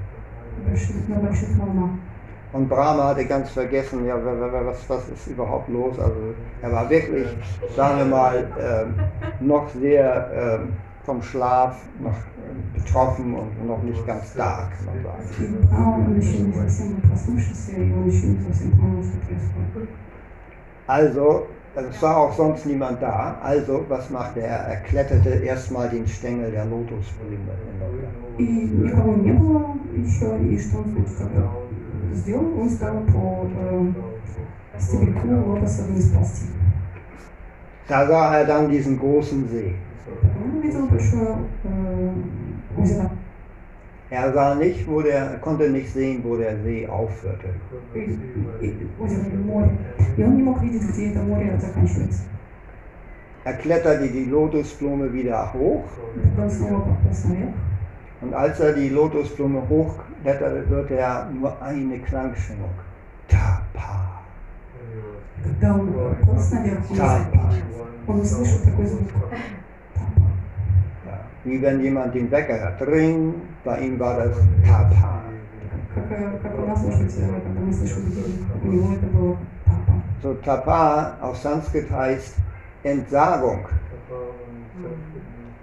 Und Brahma hatte ganz vergessen, ja, was, was ist überhaupt los? Also er war wirklich, sagen wir mal, ähm, noch sehr ähm, vom Schlaf noch äh, betroffen und noch nicht ganz da, kann man sagen. И Браун, он еще не совсем был проснувшийся, и он еще не совсем понял, что происходит. Also, es war auch sonst niemand da. Also, was machte er? Er kletterte erstmal den Stängel der Lotusblume hinunter. И никого не было еще, и что он значит, когда сделал, он стал по э, стебельку лотоса вниз ползти. Da sah er dann diesen großen See. Äh, er sah nicht, wo der, konnte nicht sehen, wo der See aufhörte. Er kletterte die Lotusblume wieder hoch. Und als er die Lotusblume hochkletterte, hörte er nur eine Klangschwingung. Tapa. Tapa Wie wenn jemand den Wecker hört. Ring, bei ihm war das Tapa. Как, э, как у нас, может быть, э, когда мы слышим будильник, у него это было тапа. So Tapa auf Sanskrit heißt Entsagung,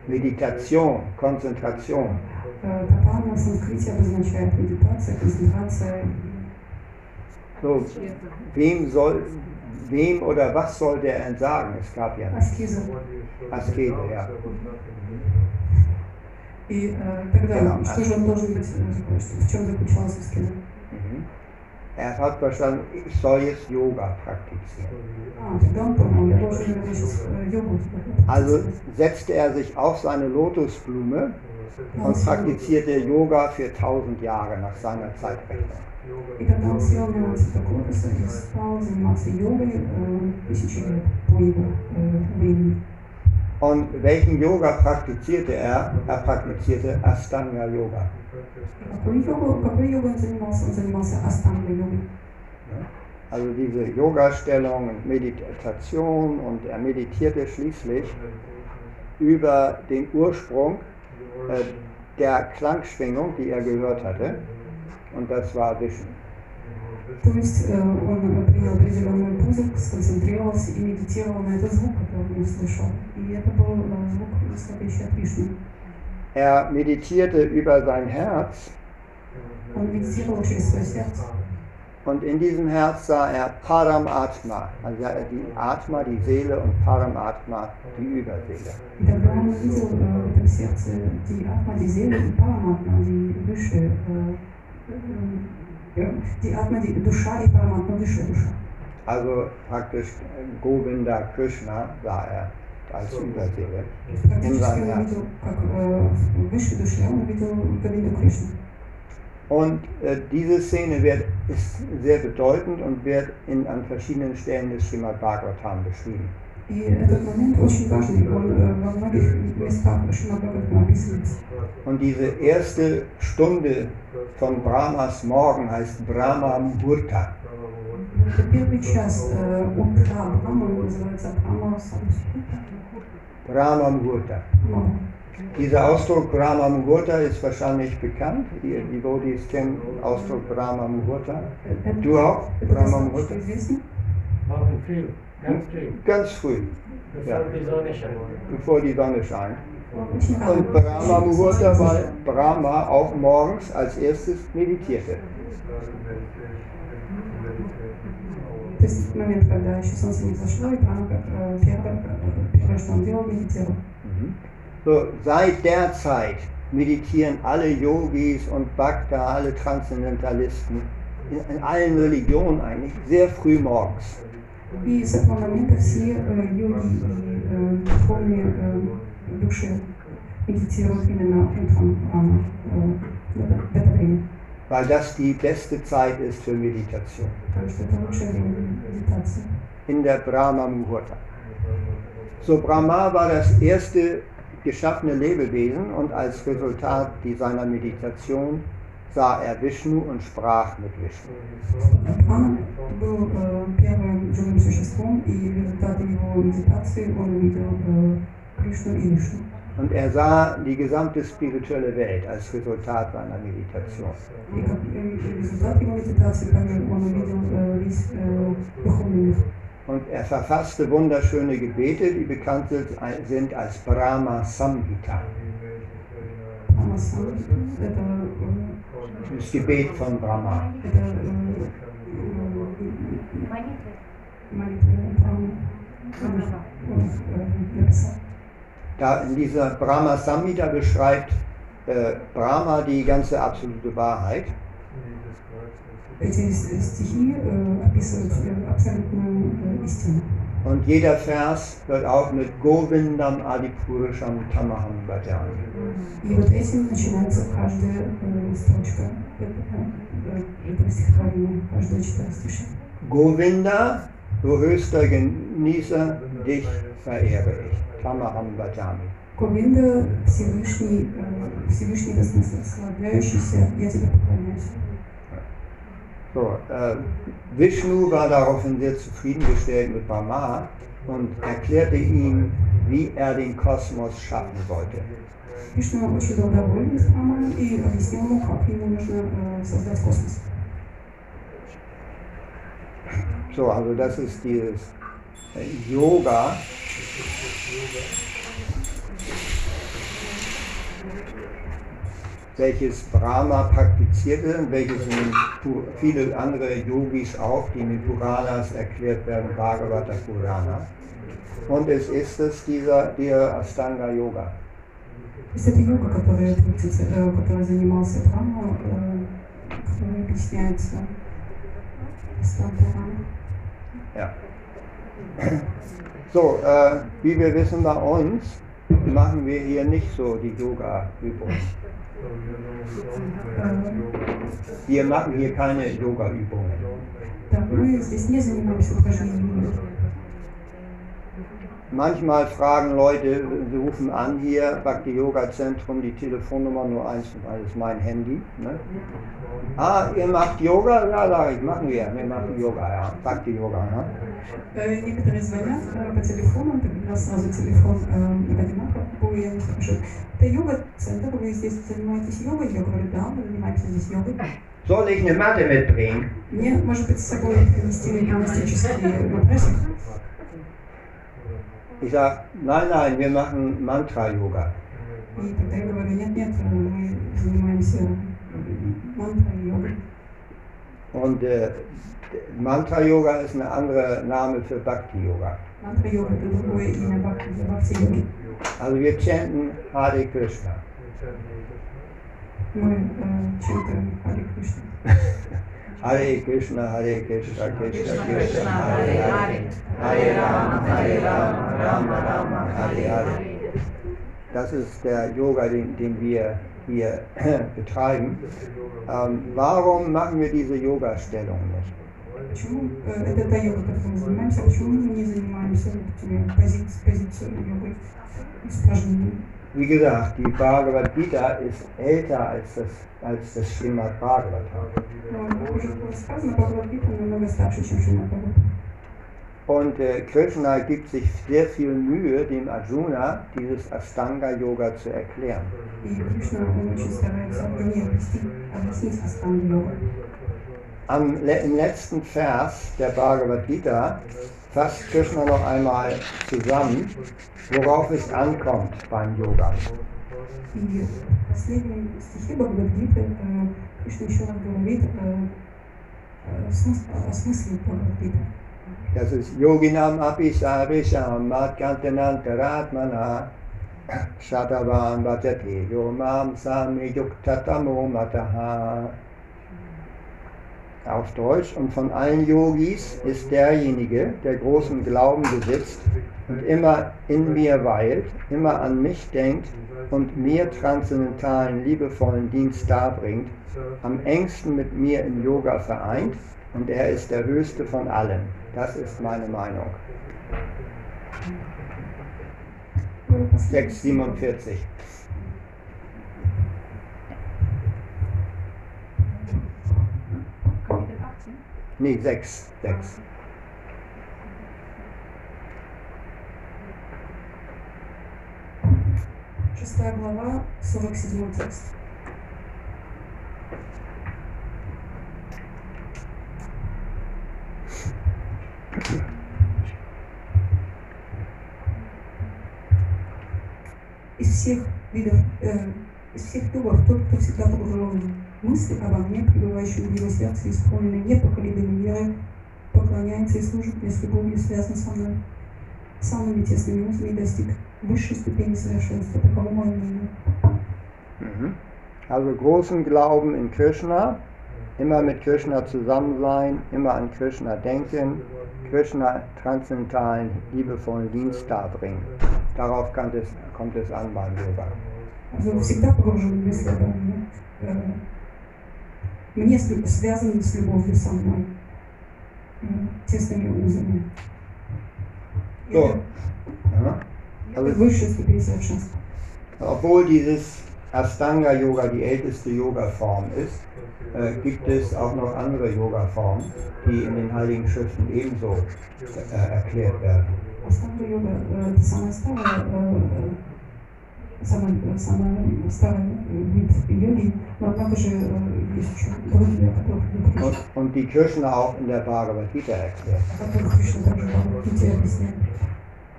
Meditation, Konzentration. Э, Тапа на санскрите обозначает медитация, концентрация. So, wem soll, wem oder was soll der entsagen? Es gab ja nicht. Аскеза. Askese, ja. И э, тогда Genau. что же он должен быть, э, что- в чем заключалась аскеза? Mhm. Er hat verstanden, ich soll jetzt Yoga praktizieren. А, тогда он понял, я должен наверное, сейчас э, йогу. Also setzte er sich auf seine Lotusblume und praktizierte Yoga für tausend Jahre nach seiner Zeitrechnung. Und welchen Yoga praktizierte er? Er praktizierte Astanga Yoga. Also diese Yoga-Stellung und Meditation und er meditierte schließlich über den Ursprung äh, der Klangschwingung, die er gehört hatte. Und das war Vision. То есть э, он принял определенную позу, сконцентрировался и медитировал на этот звук, который он услышал. И это был э, звук, исходящий от Вишну. Er meditierte über sein Herz Он медитировал через свое сердце. und in diesem Herz sah er Paramatma, also sah er die Atma, die Seele und Paramatma, die Überseele. Die Atma, die Dusha, die Paramahantische Dusha. Also praktisch ähm, Govinda Krishna sah er als Überseher. In seinem genau Herzen. Äh, äh, und äh, diese Szene wird, ist sehr bedeutend und wird in, an verschiedenen Stellen des Srimad Bhagavatam beschrieben. И этот момент очень важный, он э, во многих местах Шримад Бхагаватам описывается. Und diese erste Stunde von Brahmas Morgen heißt Brahma Muhurta. Это первый час э, утра Брахма, он называется Брахма Садхута. Brahma Muhurta. Dieser Ausdruck Brahma Muhurta ist wahrscheinlich bekannt. Die Devotees kennen den Ausdruck Brahma Muhurta. Du auch? Это Brahma достаточно Muhurta? известно. Morgen früh, ganz früh, Ganz früh, bevor die Sonne scheint. bevor die Sonne scheint. Очень рано. Und Brahma Muhurta, weil Brahma auch morgens als erstes meditierte. То есть момент, когда еще солнце не зашло, и Брахма как э, первое, э, первое, что он делал, медитировал. Mhm. So, seit der Zeit meditieren alle Yogis und Bhakta, alle Transzendentalisten, in, in allen Religionen eigentlich, sehr früh morgens. И с этого момента все э, йоги и э, духовные э, души медитируют именно утром рано, э, в это- в это время. Weil das die beste Zeit ist für Meditation. Потому что это лучшее время для медитации. In der Brahma Muhurta. So, Brahma war das erste geschaffene Lebewesen und als Resultat die- seiner Meditation sah er Vishnu und sprach mit Vishnu. Und er sah die gesamte spirituelle Welt als Resultat seiner Meditation. Und er verfasste wunderschöne Gebete, die bekannt sind als Brahma Samhita. Brahma Samhita, Das Gebet von Brahma. это э, э, молитва Брахмы. Он, он э, написал. Da in dieser Brahma Samhita beschreibt äh, Brahma die ganze absolute Wahrheit. Эти с- стихи э, описывают э, абсолютную э, истину. Und jeder Vers wird auch mit Govindam Adipurisham Tamaham Bhajami. И вот этим начинается каждая э, строчка э, э, этого стихотворения, каждое четверостишее. Govinda, du höchster Genießer, dich verehre ich. Tamaham Bhajami. Ковинда Всевышний, э, Всевышний расслабляющийся, я тебе поклоняюсь. So, äh, Vishnu war daraufhin sehr zufriedengestellt mit Brahma und erklärte ihm, wie er den Kosmos schaffen wollte. Вишну очень был доволен с Рамой и объяснил ему, как ему нужно э, создать космос. So, also das ist dieses äh, Yoga. welches Brahma praktizierte und welches in Pu- viele andere Yogis auch, die in den Puranas erklärt werden, Bhagavata Purana. Und es ist es dieser, der Astanga Yoga. То есть это йога, которая, э, которой занимался Брахма, э, которая объясняется Стампурана. Ja. So, äh, wie wir wissen bei uns, machen wir hier nicht so die Yoga-Übung. Wir machen hier keine Yoga-Übungen. Да, мы здесь не занимаемся упражнениями. Manchmal fragen Leute, sie rufen an hier, Bhakti Yoga Zentrum, die Telefonnummer nur eins, weil das ist mein Handy. Ne? Ah, ihr macht Yoga? Ja, sage ich, machen wir. Wir machen Yoga, ja. Bhakti Yoga. Ne? Э, Некоторые звонят э, по телефону, это как раз сразу телефон э, Вадима Бу, я не спрашиваю, это йога-центр, вы здесь занимаетесь йогой? Я говорю, да, мы занимаемся здесь йогой. Soll ich eine Matte mitbringen? Мне, может быть, с собой принести гимнастические матрасы? Ich sage, nein, nein, wir machen Mantra-Yoga. И тогда я говорю, нет, нет, э, мы занимаемся мантрой, йогой. Und äh, Mantra-Yoga ist ein anderer Name für Bhakti-Yoga. Мантра-йога это другое имя бхакти, для бхакти-йоги. Also wir chanten Hare Krishna. Мы э, чем-то Хари Кришна. Hare Krishna, Hare Krishna, Krishna Krishna, Hare Hare, Hare Rama, Hare Rama, Rama Rama, Hare Hare. Das ist der Yoga, den, den wir hier betreiben. Ähm, warum machen wir diese Yoga-Stellung nicht? Почему э, это та йога, которой мы занимаемся, почему мы не занимаемся вот этими позиц- позициями йогой, упражнениями? Wie gesagt, die Bhagavad Gita ist älter als das, als das Srimad Bhagavatam. Und äh, Krishna gibt sich sehr viel Mühe, dem Arjuna dieses Astanga Yoga zu erklären. Am, Im letzten Vers der Bhagavad Gita fasst Krishna noch einmal zusammen, worauf es ankommt beim Yoga. И в последнем стихе Бхагавадгиты э, Кришна еще раз говорит э, э, смыс- о смысле Бхагавадгиты. Das ist Yoginam Apisarisham Matkantanantaratmana Shatavan Vajate Yomam Sami Yuktatamo Mataha. auf Deutsch, und von allen Yogis ist derjenige, der großen Glauben besitzt und immer in mir weilt, immer an mich denkt und mir transzendentalen, liebevollen Dienst darbringt, am engsten mit mir im Yoga vereint und er ist der höchste von allen. Das ist meine Meinung. 647. Nee, 6. 6. Шестая глава, 47 текст. Из всех видов, э, из всех тубов, тот, кто всегда погружен мысли обо мне, пребывающий в его сердце, исполненный непоколебимой верой, поклоняется и служит мне с любовью, связан со мной. Самыми тесными узами достиг высшей ступени совершенства. Таково мое мнение. Mhm. Also großen Glauben in Krishna, immer mit Krishna zusammen sein, immer an Krishna denken, Krishna transzendentalen, liebevollen Dienst darbringen. Darauf kommt es, kommt es an beim Yoga. Also мне. Э, Мне с- связан с любовью со мной. Э, Тесными узами. So. Это Ja. это высшая ступень совершенства. Obwohl dieses Astanga Yoga die älteste Yoga-Form ist, äh, gibt es auch noch andere Yoga-Formen, die in den Heiligen Schriften ebenso äh, erklärt werden. Остальная йога, э, это самая старая, э, э, самая, самая старая вид йоги, und, und die Kirchen auch in der Bhagavad Gita erklärt.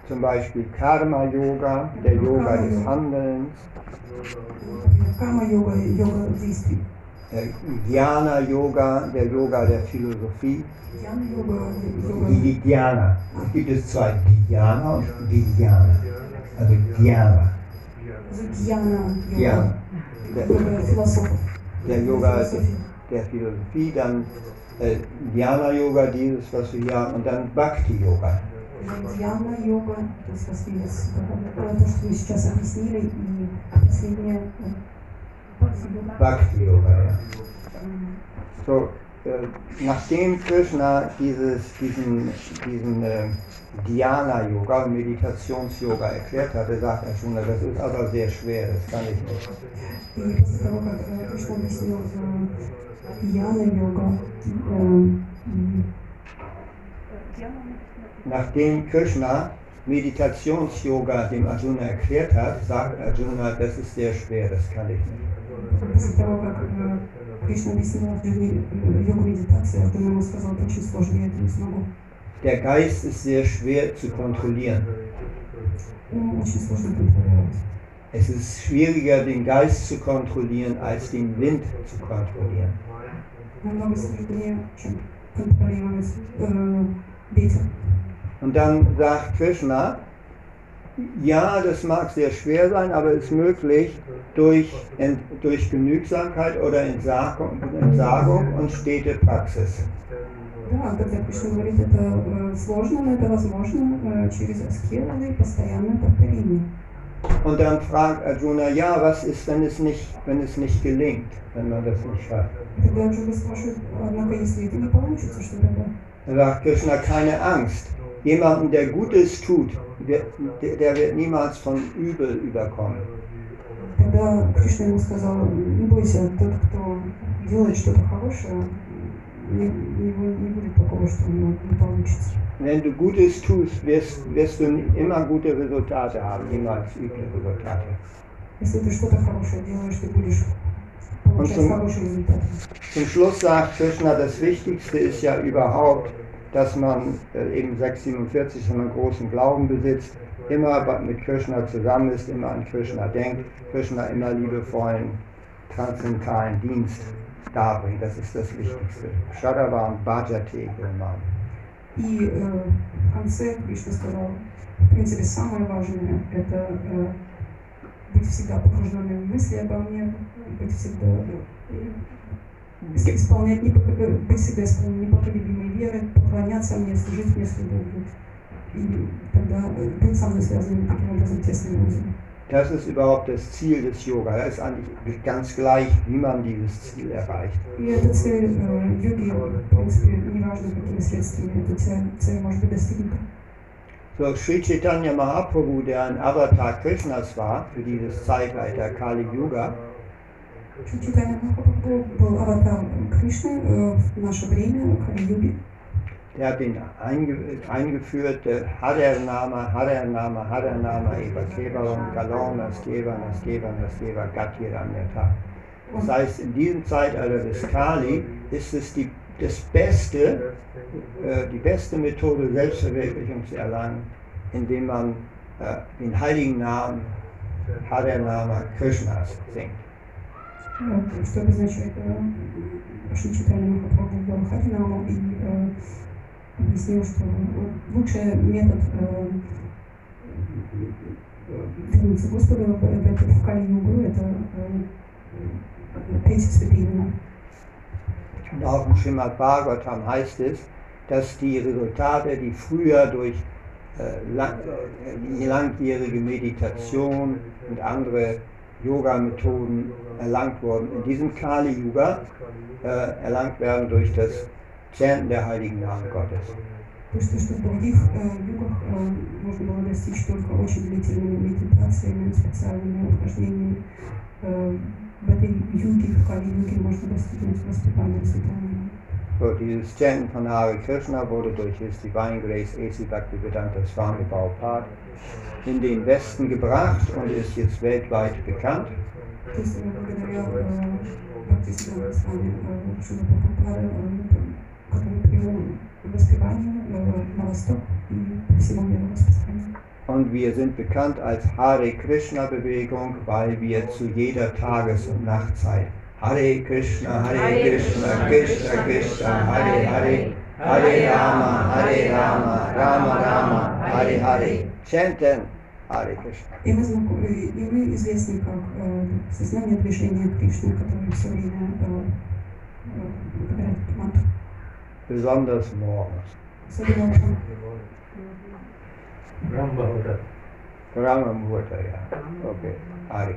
Zum Beispiel Karma Yoga, der Yoga des Handelns. Karma Yoga, Yoga der Jnana Yoga, der Yoga der Philosophie. Die Dhyana. Es gibt es zwei, Dhyana und Vidyana. Also Dhyana. Also Dhyana. Dhyana Der, йога философов. der Yoga Философии. der Philosophie, dann äh, Dhyana Yoga, dieses, was wir hier haben, und dann Bhakti Yoga. Дьяна йога, то есть восприятие, э, то, что вы сейчас объяснили, и последнее э, йога. Bhakti Yoga, ja. М, So, äh, nachdem Krishna dieses, diesen, diesen äh, Dhyana-Yoga, Meditations-Yoga erklärt hatte, sagt Arjuna, das ist aber sehr schwer, das kann ich nicht. И после того, как э, Кришна объяснил э, Яна-йога, э, м, Nachdem Krishna Meditations-Yoga dem Arjuna erklärt hat, sagt Arjuna, das ist sehr schwer, das kann ich nicht. после того, как э, Кришна объяснил Арджуне э, йогу медитации, Арджуна ему сказал, это очень сложно, я это не смогу. Der Geist ist sehr schwer zu kontrollieren. Es ist schwieriger, den Geist zu kontrollieren, als den Wind zu kontrollieren. Und dann sagt Krishna, ja, das mag sehr schwer sein, aber es ist möglich durch, durch Genügsamkeit oder Entsagung, Entsagung und stete Praxis. Да, когда Кришна говорит, это э, сложно, но это возможно э, через аскезу и постоянное повторение. Und dann fragt Arjuna, ja, was ist, wenn es nicht, wenn es nicht gelingt, wenn man das nicht schafft? И тогда Арджуна спрашивает, однако, если это не получится, что тогда? Da sagt Krishna, keine Angst. Jemanden, der Gutes tut, der, der der wird niemals von Übel überkommen. Тогда Кришна ему сказал, не бойся, тот, кто делает что-то хорошее, не, не, не будет такого, что у него не получится. Wenn du Gutes tust, wirst, wirst du immer gute Resultate haben, niemals üble Resultate. Если ты что-то хорошее делаешь, ты будешь получать Und zum- хорошие результаты. Zum Schluss sagt Krishna, das Wichtigste ist ja überhaupt, dass man äh, eben 647 einen großen Glauben besitzt, immer bei- mit Krishna zusammen ist, immer an Krishna denkt, Krishna immer liebevollen, transzendentalen Dienst darbringt. Das ist das Wichtigste. Shadavan Bhajate Gurman. И э, в конце Кришна сказал, в принципе, самое важное – это э, быть всегда погруженным в мысли обо мне, быть всегда э, ис- исполнять непоколеб- быть всегда исполненным непоколебимой веры, поклоняться мне, служить мне с любовью. И тогда э, быть со мной связанными таким образом тесными узами. Das ist überhaupt das Ziel des Yoga. Es ist eigentlich ganz gleich, wie man dieses Ziel erreicht. И эта цель э, йоги, в принципе, неважно какими средствами эта цель, цель может быть достигнута. So, Sri Chaitanya Mahaprabhu, der ein Avatar Krishnas war für dieses Zeitalter Kali Yuga, Читание Махапрабху был аватаром Кришны э, в наше время, Кали-юги. Er hat ihn eingeführt, Hadernama, Hadernama, Hadernama, Eva Kevalon, Galon, Askeva, Askeva, Askeva, Gatirameta. Das heißt, in diesem Zeitalter des Kali ist es die, das beste, äh, die beste Methode, Selbstverwirklichung zu erlangen, indem man äh, den heiligen Namen Hadernama Krishnas singt. Tak, to by znaczy, że przeczytali Mahaprabhu Harinamą i объяснил, что э, лучший метод э, э, вернуться к Господу в, в, это- в Кали-югу – это э, петь святые имена. Und auch im Srimad Bhagavatam heißt es, dass die Resultate, die früher durch äh, lang, äh, langjährige Meditation und andere Yoga-Methoden erlangt wurden, in diesem Kali-Yuga äh, erlangt werden durch das Chanten der heiligen Namen Gottes. So, dieses Chanten von Hare Krishna wurde durch His Divine Grace A.C. Bhaktivedanta Swami Prabhupada in den Westen gebracht und ist jetzt weltweit bekannt. Das, äh, Und wir sind bekannt als Hare Krishna Bewegung, weil wir zu jeder Tages- und Nachtzeit Hare Krishna, Hare Krishna, Krishna Krishna, Hare Hare, Hare Rama, Hare Rama, Rama Rama, Hare Hare, chanten Hare Krishna. И мы, знакомы, и мы известны как э, сознание движения Кришны, которые все время э, э, говорят эту мантру. besonders morgens. Brahma Mutter. Brahma Mutter, ja. Okay, Hare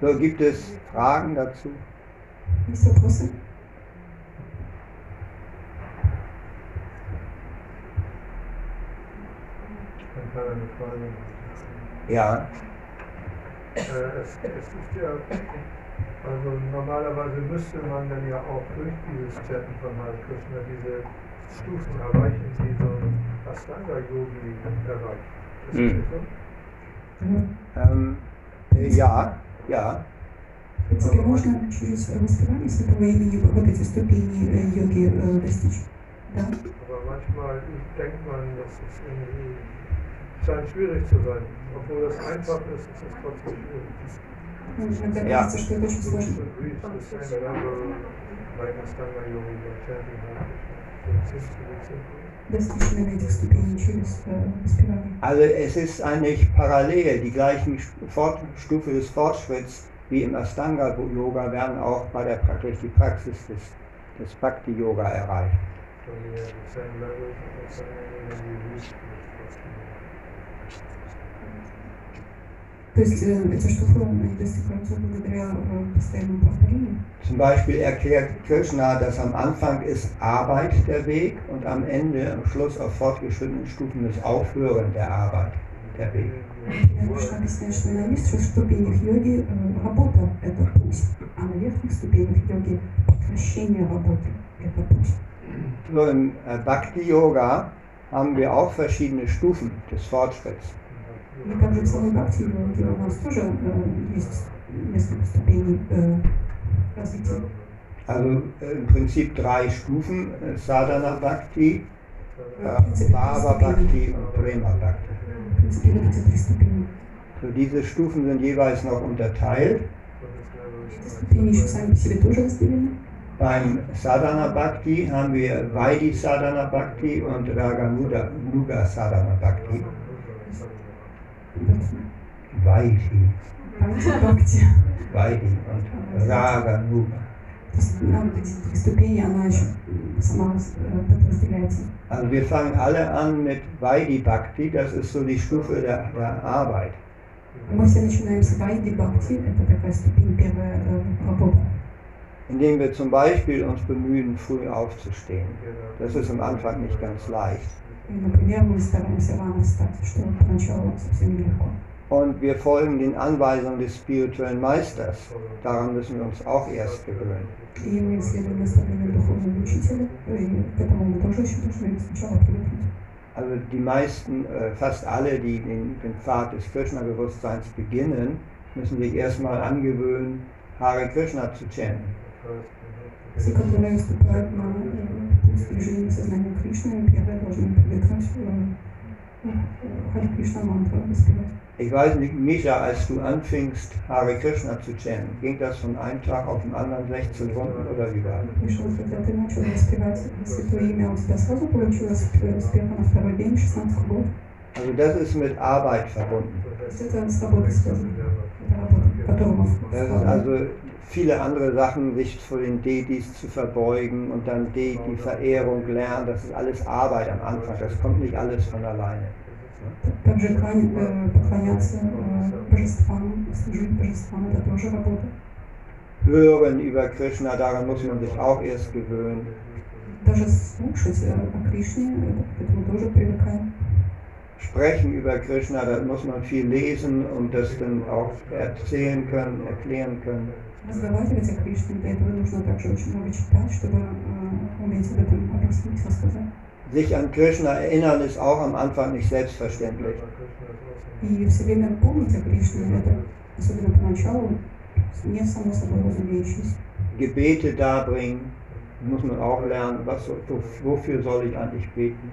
So, gibt es Fragen dazu? Mr. Brüssel? Ja. Äh, es, es ist ja also normalerweise müsste man dann ja auch durch dieses Chatten von Hare Krishna diese Stufen erreichen, die so ein Ashtanga-Yogi erreicht. Ist Hm. das so? Вот. ähm, äh, ja, ja. В принципе, можно через воспевание святого имени вот эти ступени э, йоги э, достичь. Да. Aber manchmal denkt man, das ist irgendwie, scheint schwierig zu sein. Obwohl das einfach ist, ist es trotzdem schwierig. Ja. Also es ist eigentlich parallel, die gleichen Fort Stufe des Fortschritts wie im Astanga-Yoga werden auch bei der Praxis, die Praxis des, des Bhakti-Yoga erreicht. То есть э, эти штуфы они достигаются благодаря э, постоянному повторению. Zum Beispiel erklärt Krishna, dass am Anfang ist Arbeit der Weg und am Ende, am Schluss auf fortgeschrittenen Stufen ist Aufhören der Arbeit der Weg. Кришна объясняет, что на низших ступенях йоги э, работа – это путь, а на верхних ступенях йоги прекращение работы – это путь. So im äh, Bhakti-Yoga haben wir auch verschiedene Stufen des Fortschritts. Także w samej babci Wielogórz też jest, jest stopień rozliczeń. Also im Prinzip drei Stufen, äh, Sadhana Bhakti, äh, Bhava Bhakti und Prema Bhakti. So diese Stufen sind jeweils noch unterteilt. Beim Sadhana Bhakti haben wir Vaidhi Sadhana Bhakti und Raganuga Sadhana Bhakti. Vaidi, Бхакти, бхакти. Vaidi und Raganuga. То есть на вот эти три ступени она еще м, сама раз- э, подразделяется. Also wir fangen alle an mit Vaidi Bhakti, das ist so die Stufe der, der Arbeit. Мы все начинаем с Вайди Бхакти, это такая ступень, первая э, работа. Indem wir zum Beispiel uns bemühen, früh aufzustehen. Das ist am Anfang nicht ganz leicht. И, например, мы стараемся рано встать, что поначалу совсем нелегко. Und wir folgen den Anweisungen des spirituellen Meisters. Daran müssen wir uns auch erst gewöhnen. И мы следуем наставлению духовного учителя, и к этому мы тоже еще должны сначала привыкнуть. Also die meisten, äh, fast alle, die den, den Pfad des Krishna-Bewusstseins beginnen, müssen sich erstmal angewöhnen, Hare Krishna zu chanten. Все, которые вступают на э, путь движения сознания Кришны, первые должны привыкнуть э, э, Харе Кришна мантру воспевать. Ich weiß nicht, Misha, als du anfingst, Hare Krishna zu chanten, ging das von einem Tag auf den anderen 16 Runden oder wie war das? Пришел, когда ты начал воспевать святое имя, у тебя сразу получилось э, успеха на второй день, 16 год. Also das ist mit Arbeit verbunden. То есть это с работой связано. Это работа, которую мы Das ist also viele andere Sachen, sich vor den Deities zu verbeugen und dann die, die Verehrung lernen, das ist alles Arbeit am Anfang, das kommt nicht alles von alleine. Также клань- э, поклоняться э, божествам, служить божествам, это тоже работа. Hören über Krishna, daran muss man sich auch erst gewöhnen. даже слушать э, о Кришне, э, к этому тоже привыкаем. Sprechen über Krishna, da muss man viel lesen und das dann auch erzählen können, erklären können. Разговаривать о Кришне, для этого нужно также очень много читать, чтобы э, уметь об этом объяснить, рассказать. Sich an Krishna erinnern ist auch am Anfang nicht selbstverständlich. И все время помнить о Кришне, это, особенно поначалу, не само собой разумеющееся. Gebete darbringen, muss man auch lernen, was, so- wofür soll ich eigentlich beten.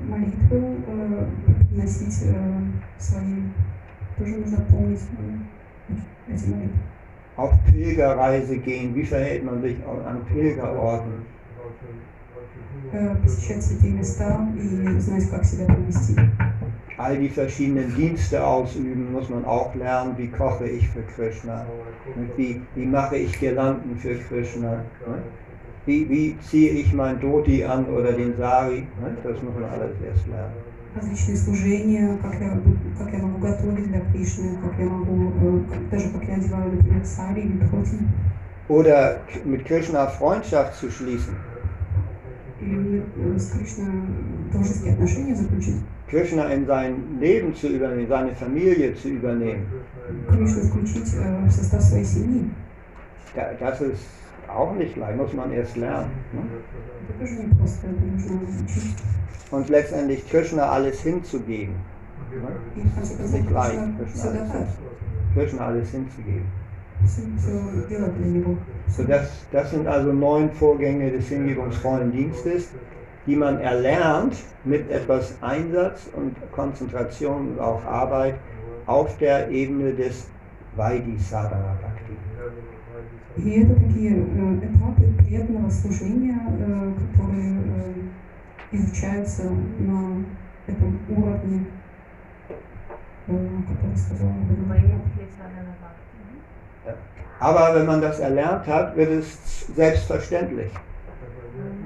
Молитвы э, приносить э, свои, тоже нужно помнить э, эти молитвы. auf Pilgerreise gehen? Wie verhält man sich an Pilgerorten? All die verschiedenen Dienste ausüben muss man auch lernen. Wie koche ich für Krishna? Wie, wie mache ich Girlanden für Krishna? Ne? Wie, wie ziehe ich mein Dhoti an oder den Sari? Ne? Das muss man alles erst lernen различные служения, как я, бу- как я могу готовить для Кришны, как я могу, э, как- даже как я одеваю, например, сари или дхоти, Oder k- mit Krishna Freundschaft zu schließen. или э, с Кришной дружеские отношения заключить, Krishna in sein Leben zu übernehmen, seine Familie zu übernehmen. Кришну включить э, в состав своей семьи. Da, das ist auch nicht leicht, muss man erst lernen. Ne? Это тоже непросто, это нужно учить. Und letztendlich Krishna alles hinzugeben. И в конце концов Nicht leicht, нужно Krishna все alles, дать, Krishna alles hinzugeben. все, все делать для него. So das, das sind also neun Vorgänge des hingebungsvollen Dienstes, die man erlernt mit etwas Einsatz und Konzentration und auch Arbeit auf der Ebene des Vaidhi Sadhana Bhakti. И это такие э, этапы преданного служения, э, которые э, изучаются на этом уровне, э, который сказала Бхагавата. Aber wenn man das erlernt hat, wird es selbstverständlich.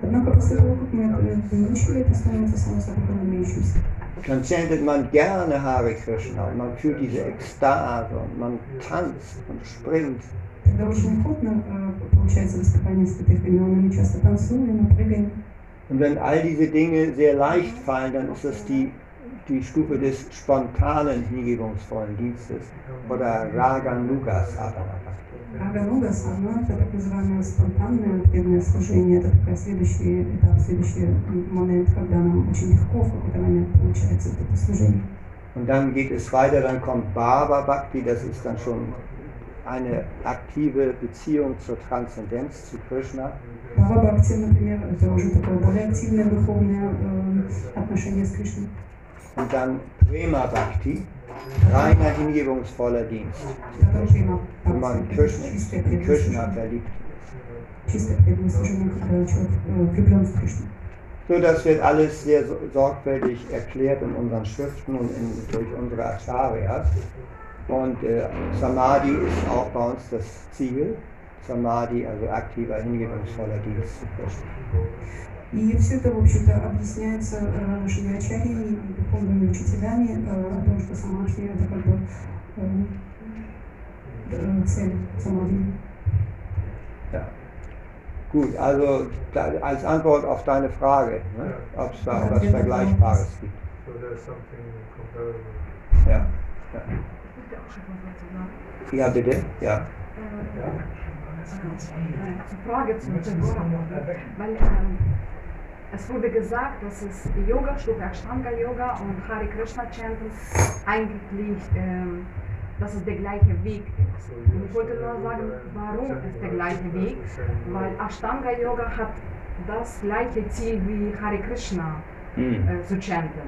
Однако после того, как мы это выучили, это становится само собой разумеющимся. Dann chantet man gerne Hare Krishna und man fühlt diese Ekstase und man tanzt und springt. Когда очень охотно э, получается воспевание святых имен, мы часто танцуем, мы прыгаем. Und wenn all diese Dinge sehr leicht fallen, dann ist das die, die Stufe des spontanen, hingebungsvollen Dienstes oder Raganuga Sadhana Bhakti. Агануга сама, это так называемое спонтанное преданное служение, это такой следующий этап, следующий м, момент, когда нам очень легко в какой-то момент получается вот это служение. Und dann geht es weiter, dann kommt Bhava Bhakti, das ist dann schon eine aktive Beziehung zur Transzendenz, zu Krishna. Бхава Бхакти, например, это уже такое более активное духовное э, отношение с Кришной. Und dann Prema Bhakti, reiner hingebungsvoller Dienst. Это прямо Wenn man Krishna, чистое in преданное Krishna служение. verliebt. Чистое преданное служение, когда человек э, влюблен в Кришну. So, das wird alles sehr so- sorgfältig erklärt in unseren Schriften und in, durch unsere Acharyas. Und äh, Samadhi ist auch bei uns das Ziel. Samadhi, also aktiver, hingebungsvoller Dienst zu Krishna. И все это, в общем-то, объясняется э, нашими ачарьями и духовными учителями э, о том, что самадхи это как бы э, э, цель самадхи. Ja. Gut, also da, als Antwort auf deine Frage, ne, ob es da was Vergleichbares gibt. So there's something comparable. Ja. ja. Ja, bitte? Ja. Frage zum weil ähm, es wurde gesagt, dass es Yoga-Stufe Ashtanga-Yoga und Hare Krishna Chanten eigentlich, ähm, dass es der gleiche Weg ist. Und ich wollte nur sagen, warum ist der gleiche Weg? Weil Ashtanga-Yoga hat das gleiche Ziel wie Hare Krishna Hm. äh, zu chanten,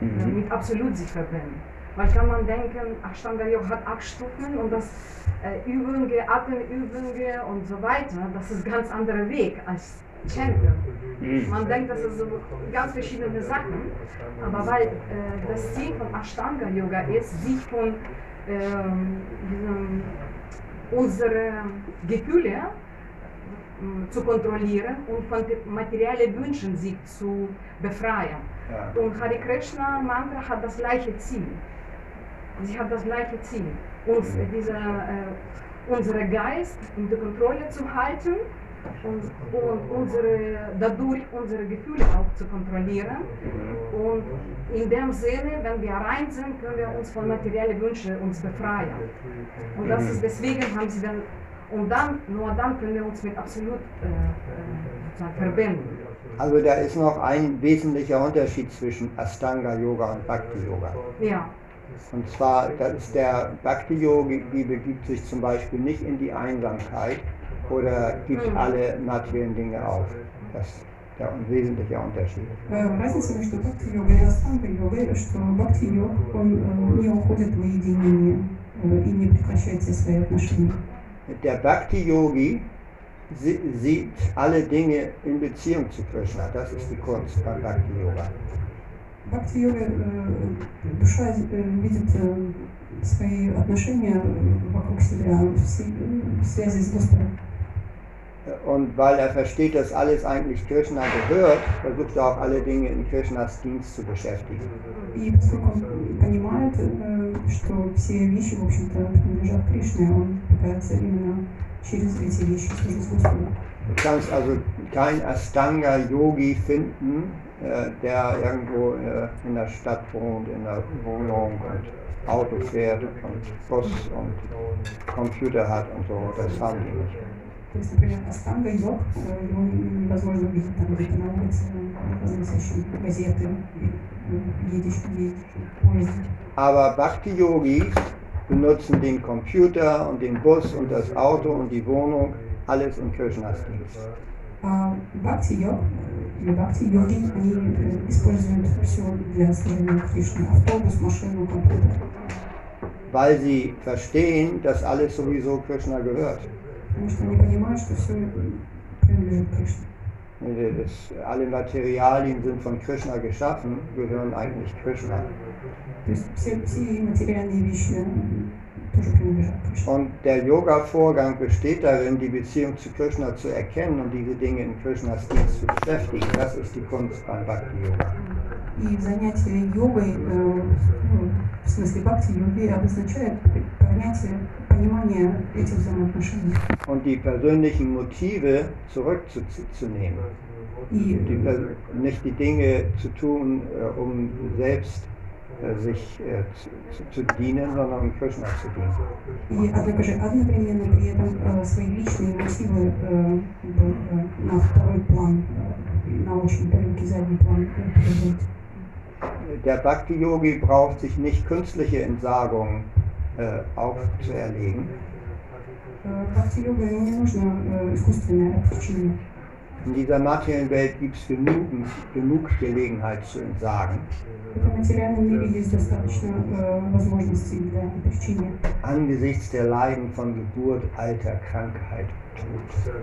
Mhm. mit Absolut sich verbinden. Weil kann man denken, Ashtanga Yoga hat acht Stufen und das äh, Übungen, Atemübungen und so weiter, das ist ganz anderer Weg als Chanten. Hm. Man denkt, das sind so ganz verschiedene Sachen, aber weil äh, das Ziel von Ashtanga Yoga ist, sich von ähm, diesem, unsere Gefühle ähm, zu kontrollieren und von materiellen Wünschen sich zu befreien. Ja. Und Hare Krishna Mantra hat das gleiche Ziel. Sie hat das gleiche Ziel, uns äh, diese, äh, unsere Geist unter Kontrolle zu halten und, und unsere, dadurch unsere Gefühle auch zu kontrollieren. Und in dem Sinne, wenn wir rein sind, können wir uns von materiellen Wünschen uns befreien. Und das ist deswegen haben sie dann, und dann, nur dann können wir uns mit Absolut äh, äh, verbinden. Also da ist noch ein wesentlicher Unterschied zwischen Astanga Yoga und Bhakti Yoga. Ja, Und zwar, das ist der Bhakti Yogi begibt sich zum Beispiel nicht in die Einsamkeit oder gibt Mhm. alle materiellen Dinge auf. Das ist der wesentliche Unterschied. Э, Разница между бхакти-йогой и астанга-йогой, что бхакти-йог, он э, не уходит в уединение э, и не прекращает все свои отношения. Der Bhakti Yogi sie- sieht alle Dinge in Beziehung zu Krishna. Das ist die Kunst beim Bhakti Yoga. Бхакти-йога, э, душа э, видит э, свои отношения вокруг себя в си- в связи с Господом. Und weil er versteht, dass alles eigentlich Krishna gehört, versucht er auch alle Dinge in Krishnas Dienst zu beschäftigen. И поскольку он понимает, э, что все вещи, в общем-то, принадлежат Кришне, он пытается именно через эти вещи служить Господу. Du kannst also kein Astanga-Yogi finden, äh, der irgendwo äh, in der Stadt wohnt, in der Wohnung und Auto fährt und Bus und Computer hat und so. Das haben die nicht. То есть, например, Астанга йог, э, его невозможно увидеть там где-то на улице, э, разносящим газеты, и, э, едешь- едешь в поезде. Aber Bhakti-Yogis benutzen den Computer und den Bus und das Auto und die Wohnung, alles in Krishnas Dienst. А бхакти-йог э, или бхакти-йоги, они э, используют все для служения Кришне. Автобус, машину, компьютер. Weil sie verstehen, dass alles sowieso Krishna gehört. Потому что они понимают, что все принадлежит Кришне. Das, alle Materialien sind von Krishna geschaffen, gehören eigentlich Krishna. То есть все, все материальные вещи э, тоже принадлежат Кришне. Und der Yoga-Vorgang besteht darin, die Beziehung zu Krishna zu erkennen und diese Dinge in Krishnas Dienst zu beschäftigen. Das ist die Kunst beim Bhakti-Yoga. И занятие йогой, э, ну, в смысле бхакти-йоги, обозначает понятие, понимание этих взаимоотношений. Und die persönlichen Motive zurückzunehmen. И, Die, per- nicht die Dinge zu tun, äh, um selbst äh, sich äh, zu, zu, zu dienen, sondern um Krishna zu dienen. и, однако же, одновременно при этом э, свои личные мотивы э, как бы, э, на второй план, э, на очень далекий задний план э, переводить. Der Bhakti-Yogi braucht sich nicht künstliche Entsagungen äh, aufzuerlegen, Э, Бхакти-йога ему не нужно э, искусственное отключение. In dieser materiellen Welt gibt es genug, genug Gelegenheit zu entsagen. В этом материальном мире есть достаточно э, возможностей для отключения. Angesichts der Leiden von Geburt, Alter, Krankheit, Tod.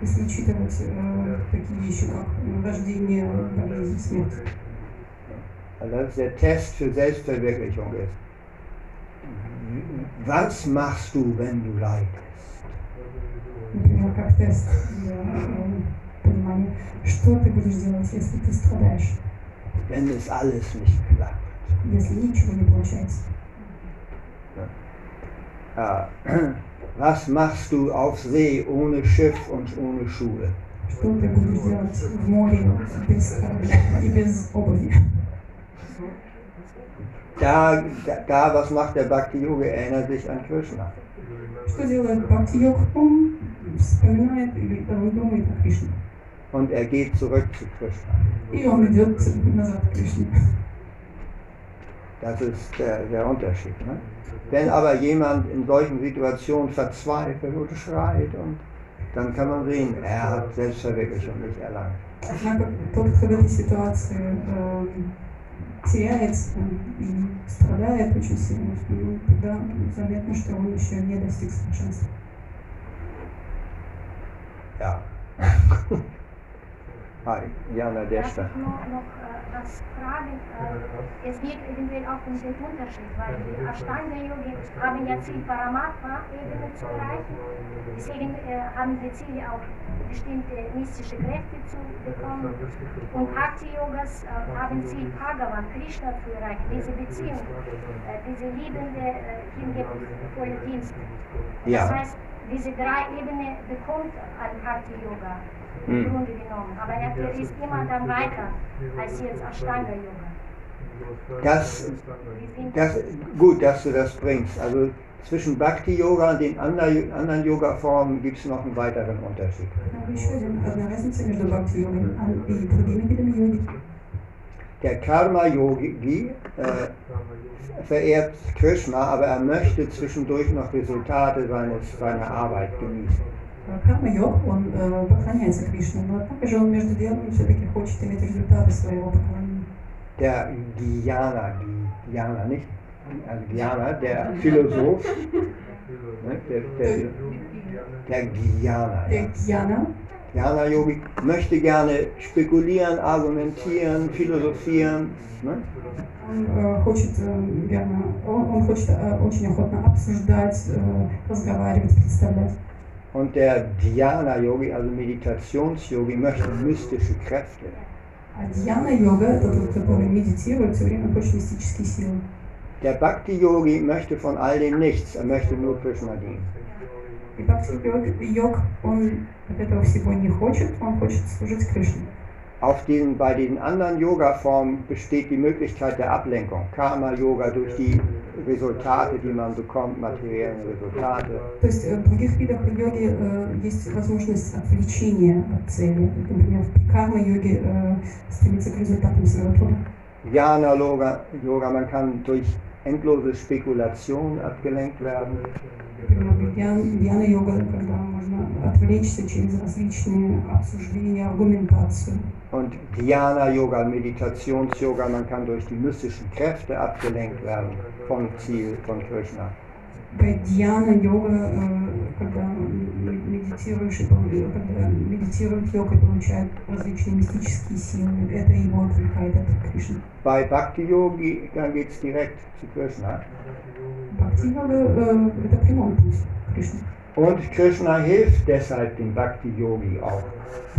Если учитывать э, такие вещи, как э, рождение, болезнь, смерть. Also das ist der Test für Selbstverwirklichung ist. Was machst du, wenn du leidest? Например, как тест для э, понимания, что ты будешь делать, если ты страдаешь, Wenn es alles nicht klappt. если ничего не получается. Ja. Was machst du auf See ohne Schiff und ohne Schuhe? Что ты будешь делать в море без корабля и без обуви? Da, da, da was macht der Bhakti Yoga? Erinnert sich an Krishna. Что делает Бхакти-йог? Он вспоминает или он думает о Кришне. Und er geht zurück zu Krishna. И он идет назад к Кришне. Das ist der, der Unterschied. Ne? Wenn aber jemand in solchen Situationen verzweifelt und schreit, und, dann kann man sehen, er hat Selbstverwirklichung nicht erlangt. Однако тот, кто в этой ситуации э, теряется и страдает очень сильно, ну, тогда заметно, что он еще не достиг совершенства. Ja. Hi, Jana Darf Desta. ich nur noch äh, was fragen? Äh, es geht eventuell auch um den Unterschied, weil die Ashtanga-Yogi haben ja Ziel, Paramatma-Ebene zu erreichen. Deswegen äh, haben sie Ziel, auch bestimmte mystische Kräfte zu bekommen. Und Bhakti-Yogas äh, haben Ziel, Bhagavan, Krishna zu erreichen, diese Beziehung, äh, diese liebende, äh, hingebungsvolle Dienst. Das Ja. heißt, diese drei Ebenen bekommt ein Bhakti-Yoga im hm. Grunde genommen. Aber er ist immer dann weiter als jetzt Ashtanga-Yoga. Das, das, gut, dass du das bringst. Also zwischen Bhakti-Yoga und den anderen, anderen Yoga-Formen gibt es noch einen weiteren Unterschied. Ja. Der Karma-Yogi äh, verehrt Krishna, aber er möchte zwischendurch noch Resultate seines, seiner Arbeit genießen. Карма-йог, он э, поклоняется Кришне, но также он между делом все-таки хочет иметь результаты своего поклонения. Der Dhyana, Dhyana, nicht? Also Dhyana, der Philosoph, ne? der, der, der Dhyana. Der Ja. Jana, Dhyana Yogi möchte gerne spekulieren, argumentieren, philosophieren. Ne? он э, хочет, э, верно, он, он хочет э, очень охотно обсуждать, э, разговаривать, представлять. Und der Dhyana Yogi, also Meditations-Yogi, möchte mystische Kräfte. А Дьяна-йога, это тот, который медитирует, все время хочет мистические силы. Der Bhakti Yogi möchte von all dem nichts, er möchte nur Krishna dienen. И бхакти-йог, он от этого всего не хочет, он хочет служить Кришне. Auf diesen, bei den anderen Yoga-Formen besteht die Möglichkeit der Ablenkung. Karma-Yoga durch die Resultate, die man bekommt, materiellen Resultate. То есть э, в других видах йоги э, есть возможность отвлечения от цели. Например, в карма-йоге э, стремиться к результатам своего труда. Jnana Yoga, Yoga, man kann durch endlose Spekulation abgelenkt werden. Например, в дьян- дьяна-йога, когда можно отвлечься через различные обсуждения, аргументацию. Und Dhyana Yoga, Meditations-Yoga, man kann durch die mystischen Kräfte abgelenkt werden vom Ziel von Krishna. Bei Дьяна-йога, э, когда м- медитируешь, и пол- когда медитирует йога и получает различные мистические силы, это его отвлекает от Кришны. Bei Bhakti Yogi geht es direkt zu Krishna. Бхакти-йога э, это прямой путь к Кришне. Und Krishna hilft deshalb dem Bhakti Yogi auch.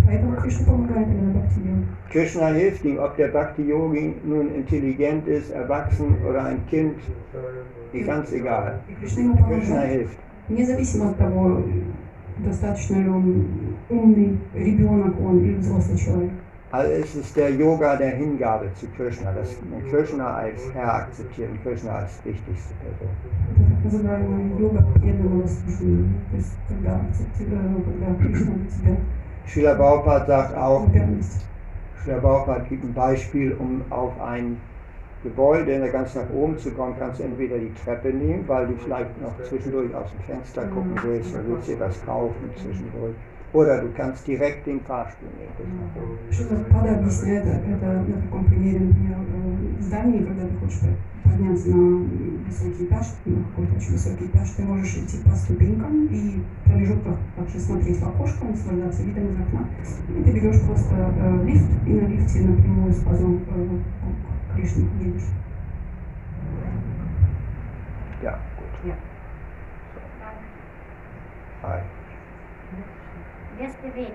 Поэтому Кришна помогает именно Бхакти-йоге. Krishna hilft ihm, ob der Bhakti Yogi nun intelligent ist, erwachsen oder ein Kind, ganz egal. И Кришна ему Krishna помогает. hilft. Независимо от того, достаточно ли он умный ребенок он или взрослый человек. Also es ist der Yoga der Hingabe zu Krishna, dass man Krishna als Herr akzeptiert und Krishna als wichtigste Person. Это так называемая йога преданного служения. То есть когда, акцепти- ну, когда Кришна для тебя Srila Prabhupada sagt auch, верность. Srila Prabhupada gibt ein Beispiel, um auf ein Gebäude ganz nach oben zu kommen, kannst du entweder die Treppe nehmen, weil du vielleicht noch zwischendurch aus dem Fenster gucken willst oder willst dir was kaufen zwischendurch. Oder du kannst direkt den Fahrstuhl nehmen. bis nach oben. Шилапада объясняет это на таком примере, например, э, здания, когда ты хочешь подняться на высокий этаж, на какой-то очень высокий этаж, ты можешь идти по ступенькам и в промежутках также смотреть в окошко, наслаждаться видом из окна. И ты берешь просто э, лифт и на лифте напрямую с пазом э, к gespielt. Ja, gut. Ja. So. Hi. Erste Weg.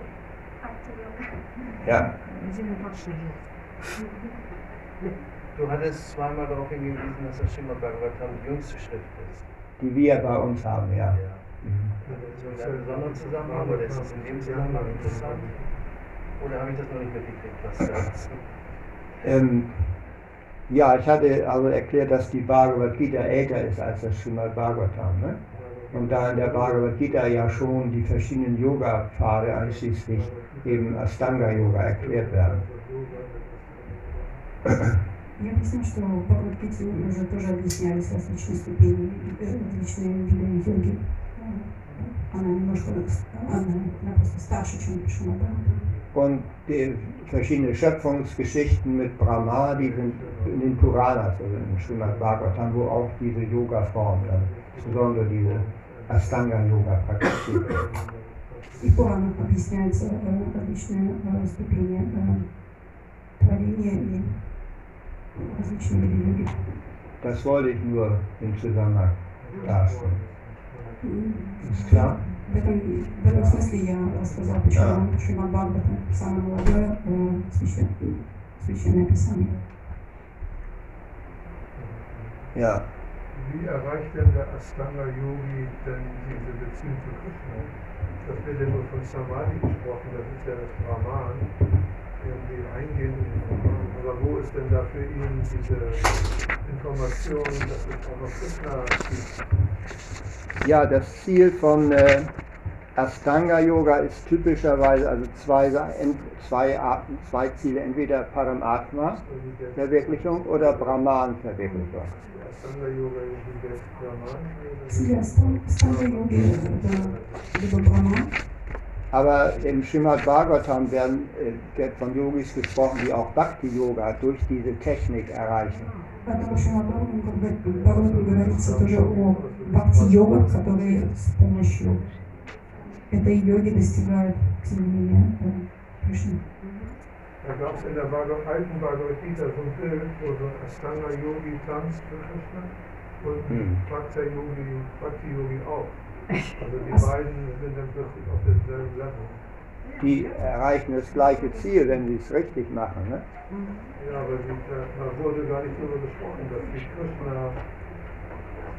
Ja. Wir sind in Deutschland hier. Du hattest zweimal darauf hingewiesen, dass das Srimad Bhagavatam die jüngste Schrift ist. Die wir bei uns haben, ja. ja. Mhm. Also ist das ein besonderer Zusammenhang oder ist das in dem Zusammenhang interessant? Oder habe ich das noch nicht mitgekriegt, was du sagst? Ähm, ja, ich hatte also erklärt, dass die Bhagavad Gita älter ist als das Srimad Bhagavatam. Ne? Und da in der Bhagavad Gita ja schon die verschiedenen Yoga-Pfade einschließlich eben Astanga-Yoga erklärt werden. Я объясню, что в Бхагавадгите уже тоже объяснялись различные ступени, э, различные виды йоги. Она немножко, она, она просто старше, чем Шимада. Und die verschiedene Schöpfungsgeschichten mit Brahma, die sind in den Puranas, also im Srimad Bhagavatam, wo auch diese Yoga-Form, dann, insbesondere diese Astanga-Yoga praktiziert wird. И в Пуранах объясняются э, различные э, ступени э, творения и различные виды йоги. Das wollte ich nur im Zusammenhang darstellen. М, Ist klar? В этом, в этом смысле я рассказал, почему Шримад Бхагаватам самое молодое э, священ- священное писание. Ja. wie erreicht denn der Astanga Yogi denn diese Beziehung zu Krishna? Das wird ja nur von Samadhi gesprochen, das ist ja das Brahman, irgendwie eingehen in den Brahman. Aber wo ist denn da für ihn diese Information, dass es auch noch Krishna gibt? Ja, das Ziel von äh, Astanga Yoga ist typischerweise also zwei, ent- zwei, Arten, zwei Ziele, entweder Paramatma, Verwirklichung oder Brahman Verwirklichung. Astanga Yoga ist der Brahman. Цели Астана йоги это либо Брахман, Aber im Srimad Bhagavatam werden, äh, wird von Yogis gesprochen, die auch Bhakti Yoga durch diese Technik erreichen. Поэтому Шимадон, как бы, Бхагаватам говорится тоже о бхакти-йогах, которые с помощью этой йоги достигают, тем не менее, э, Кришны. Da gab es in der Bhagavad, alten Bhagavad Gita so ein Bild, wo so ein Astanga Yogi tanzt für Krishna und Hm. Bhakti Yogi, Bhakti Yogi auch. Also die beiden sind dann plötzlich auf demselben Level. Die erreichen das gleiche Ziel, wenn sie es richtig machen. Ne? Ja, aber die, da, da wurde gar nicht darüber gesprochen, dass die Krishna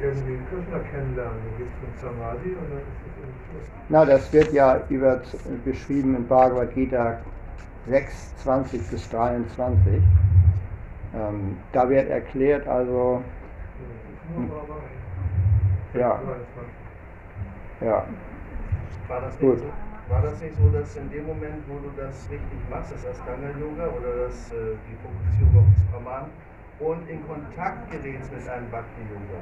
irgendwie Krishna kennenlernen. Da gibt es ein Samadhi und dann ist es irgendwie Schluss. Na, das wird ja über, beschrieben in Bhagavad Gita 6, 20 bis 23. Ähm, da wird erklärt, also, nur Brahman. Ja. 23. ja, War das, Gut. nicht so, war das nicht so, dass in dem Moment, wo du das richtig machst, das Astanga Yoga oder das, äh, die Fokussierung auf das Brahman und in Kontakt gerätst mit einem Bhakti Yoga,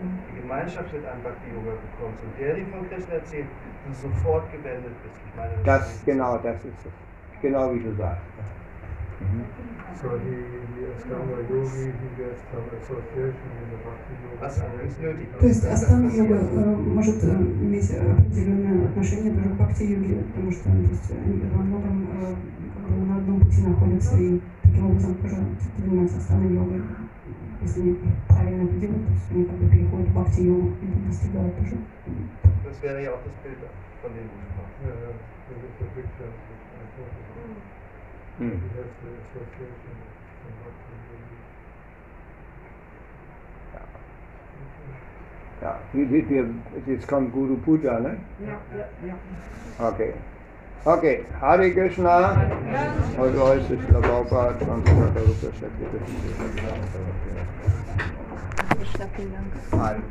die Gemeinschaft mit einem Bhakti Yoga bekommst und der dir von Krishna erzählt, du sofort gewendet bist. Ich meine, das, ist genau, das ist es. Genau wie du sagst. Mhm. So die, die Astanga Yogi, die wir jetzt haben, Association, diese Bhakti Yoga. Was ist nötig? То есть Астана йога э, может э, иметь определенное отношение даже к бхакти-йоге, потому что то есть, они во многом э, как бы на одном пути находятся и таким образом тоже занимаются Астана йогой. Если они правильно это делают, то есть они как бы переходят в бхакти-йогу и достигают тоже. Das wäre ja auch das Bild, von dem du sprachst. Ja, ja, das ist der Picture. Mhm. That's the association von Bhakti Yogi. Ja, wir, wir, wir, jetzt kommt Guru Puja, ne? Ja, ja, ja. Okay. Okay, Hare Krishna, heute ist es der Baupart, und Krishna, vielen Dank.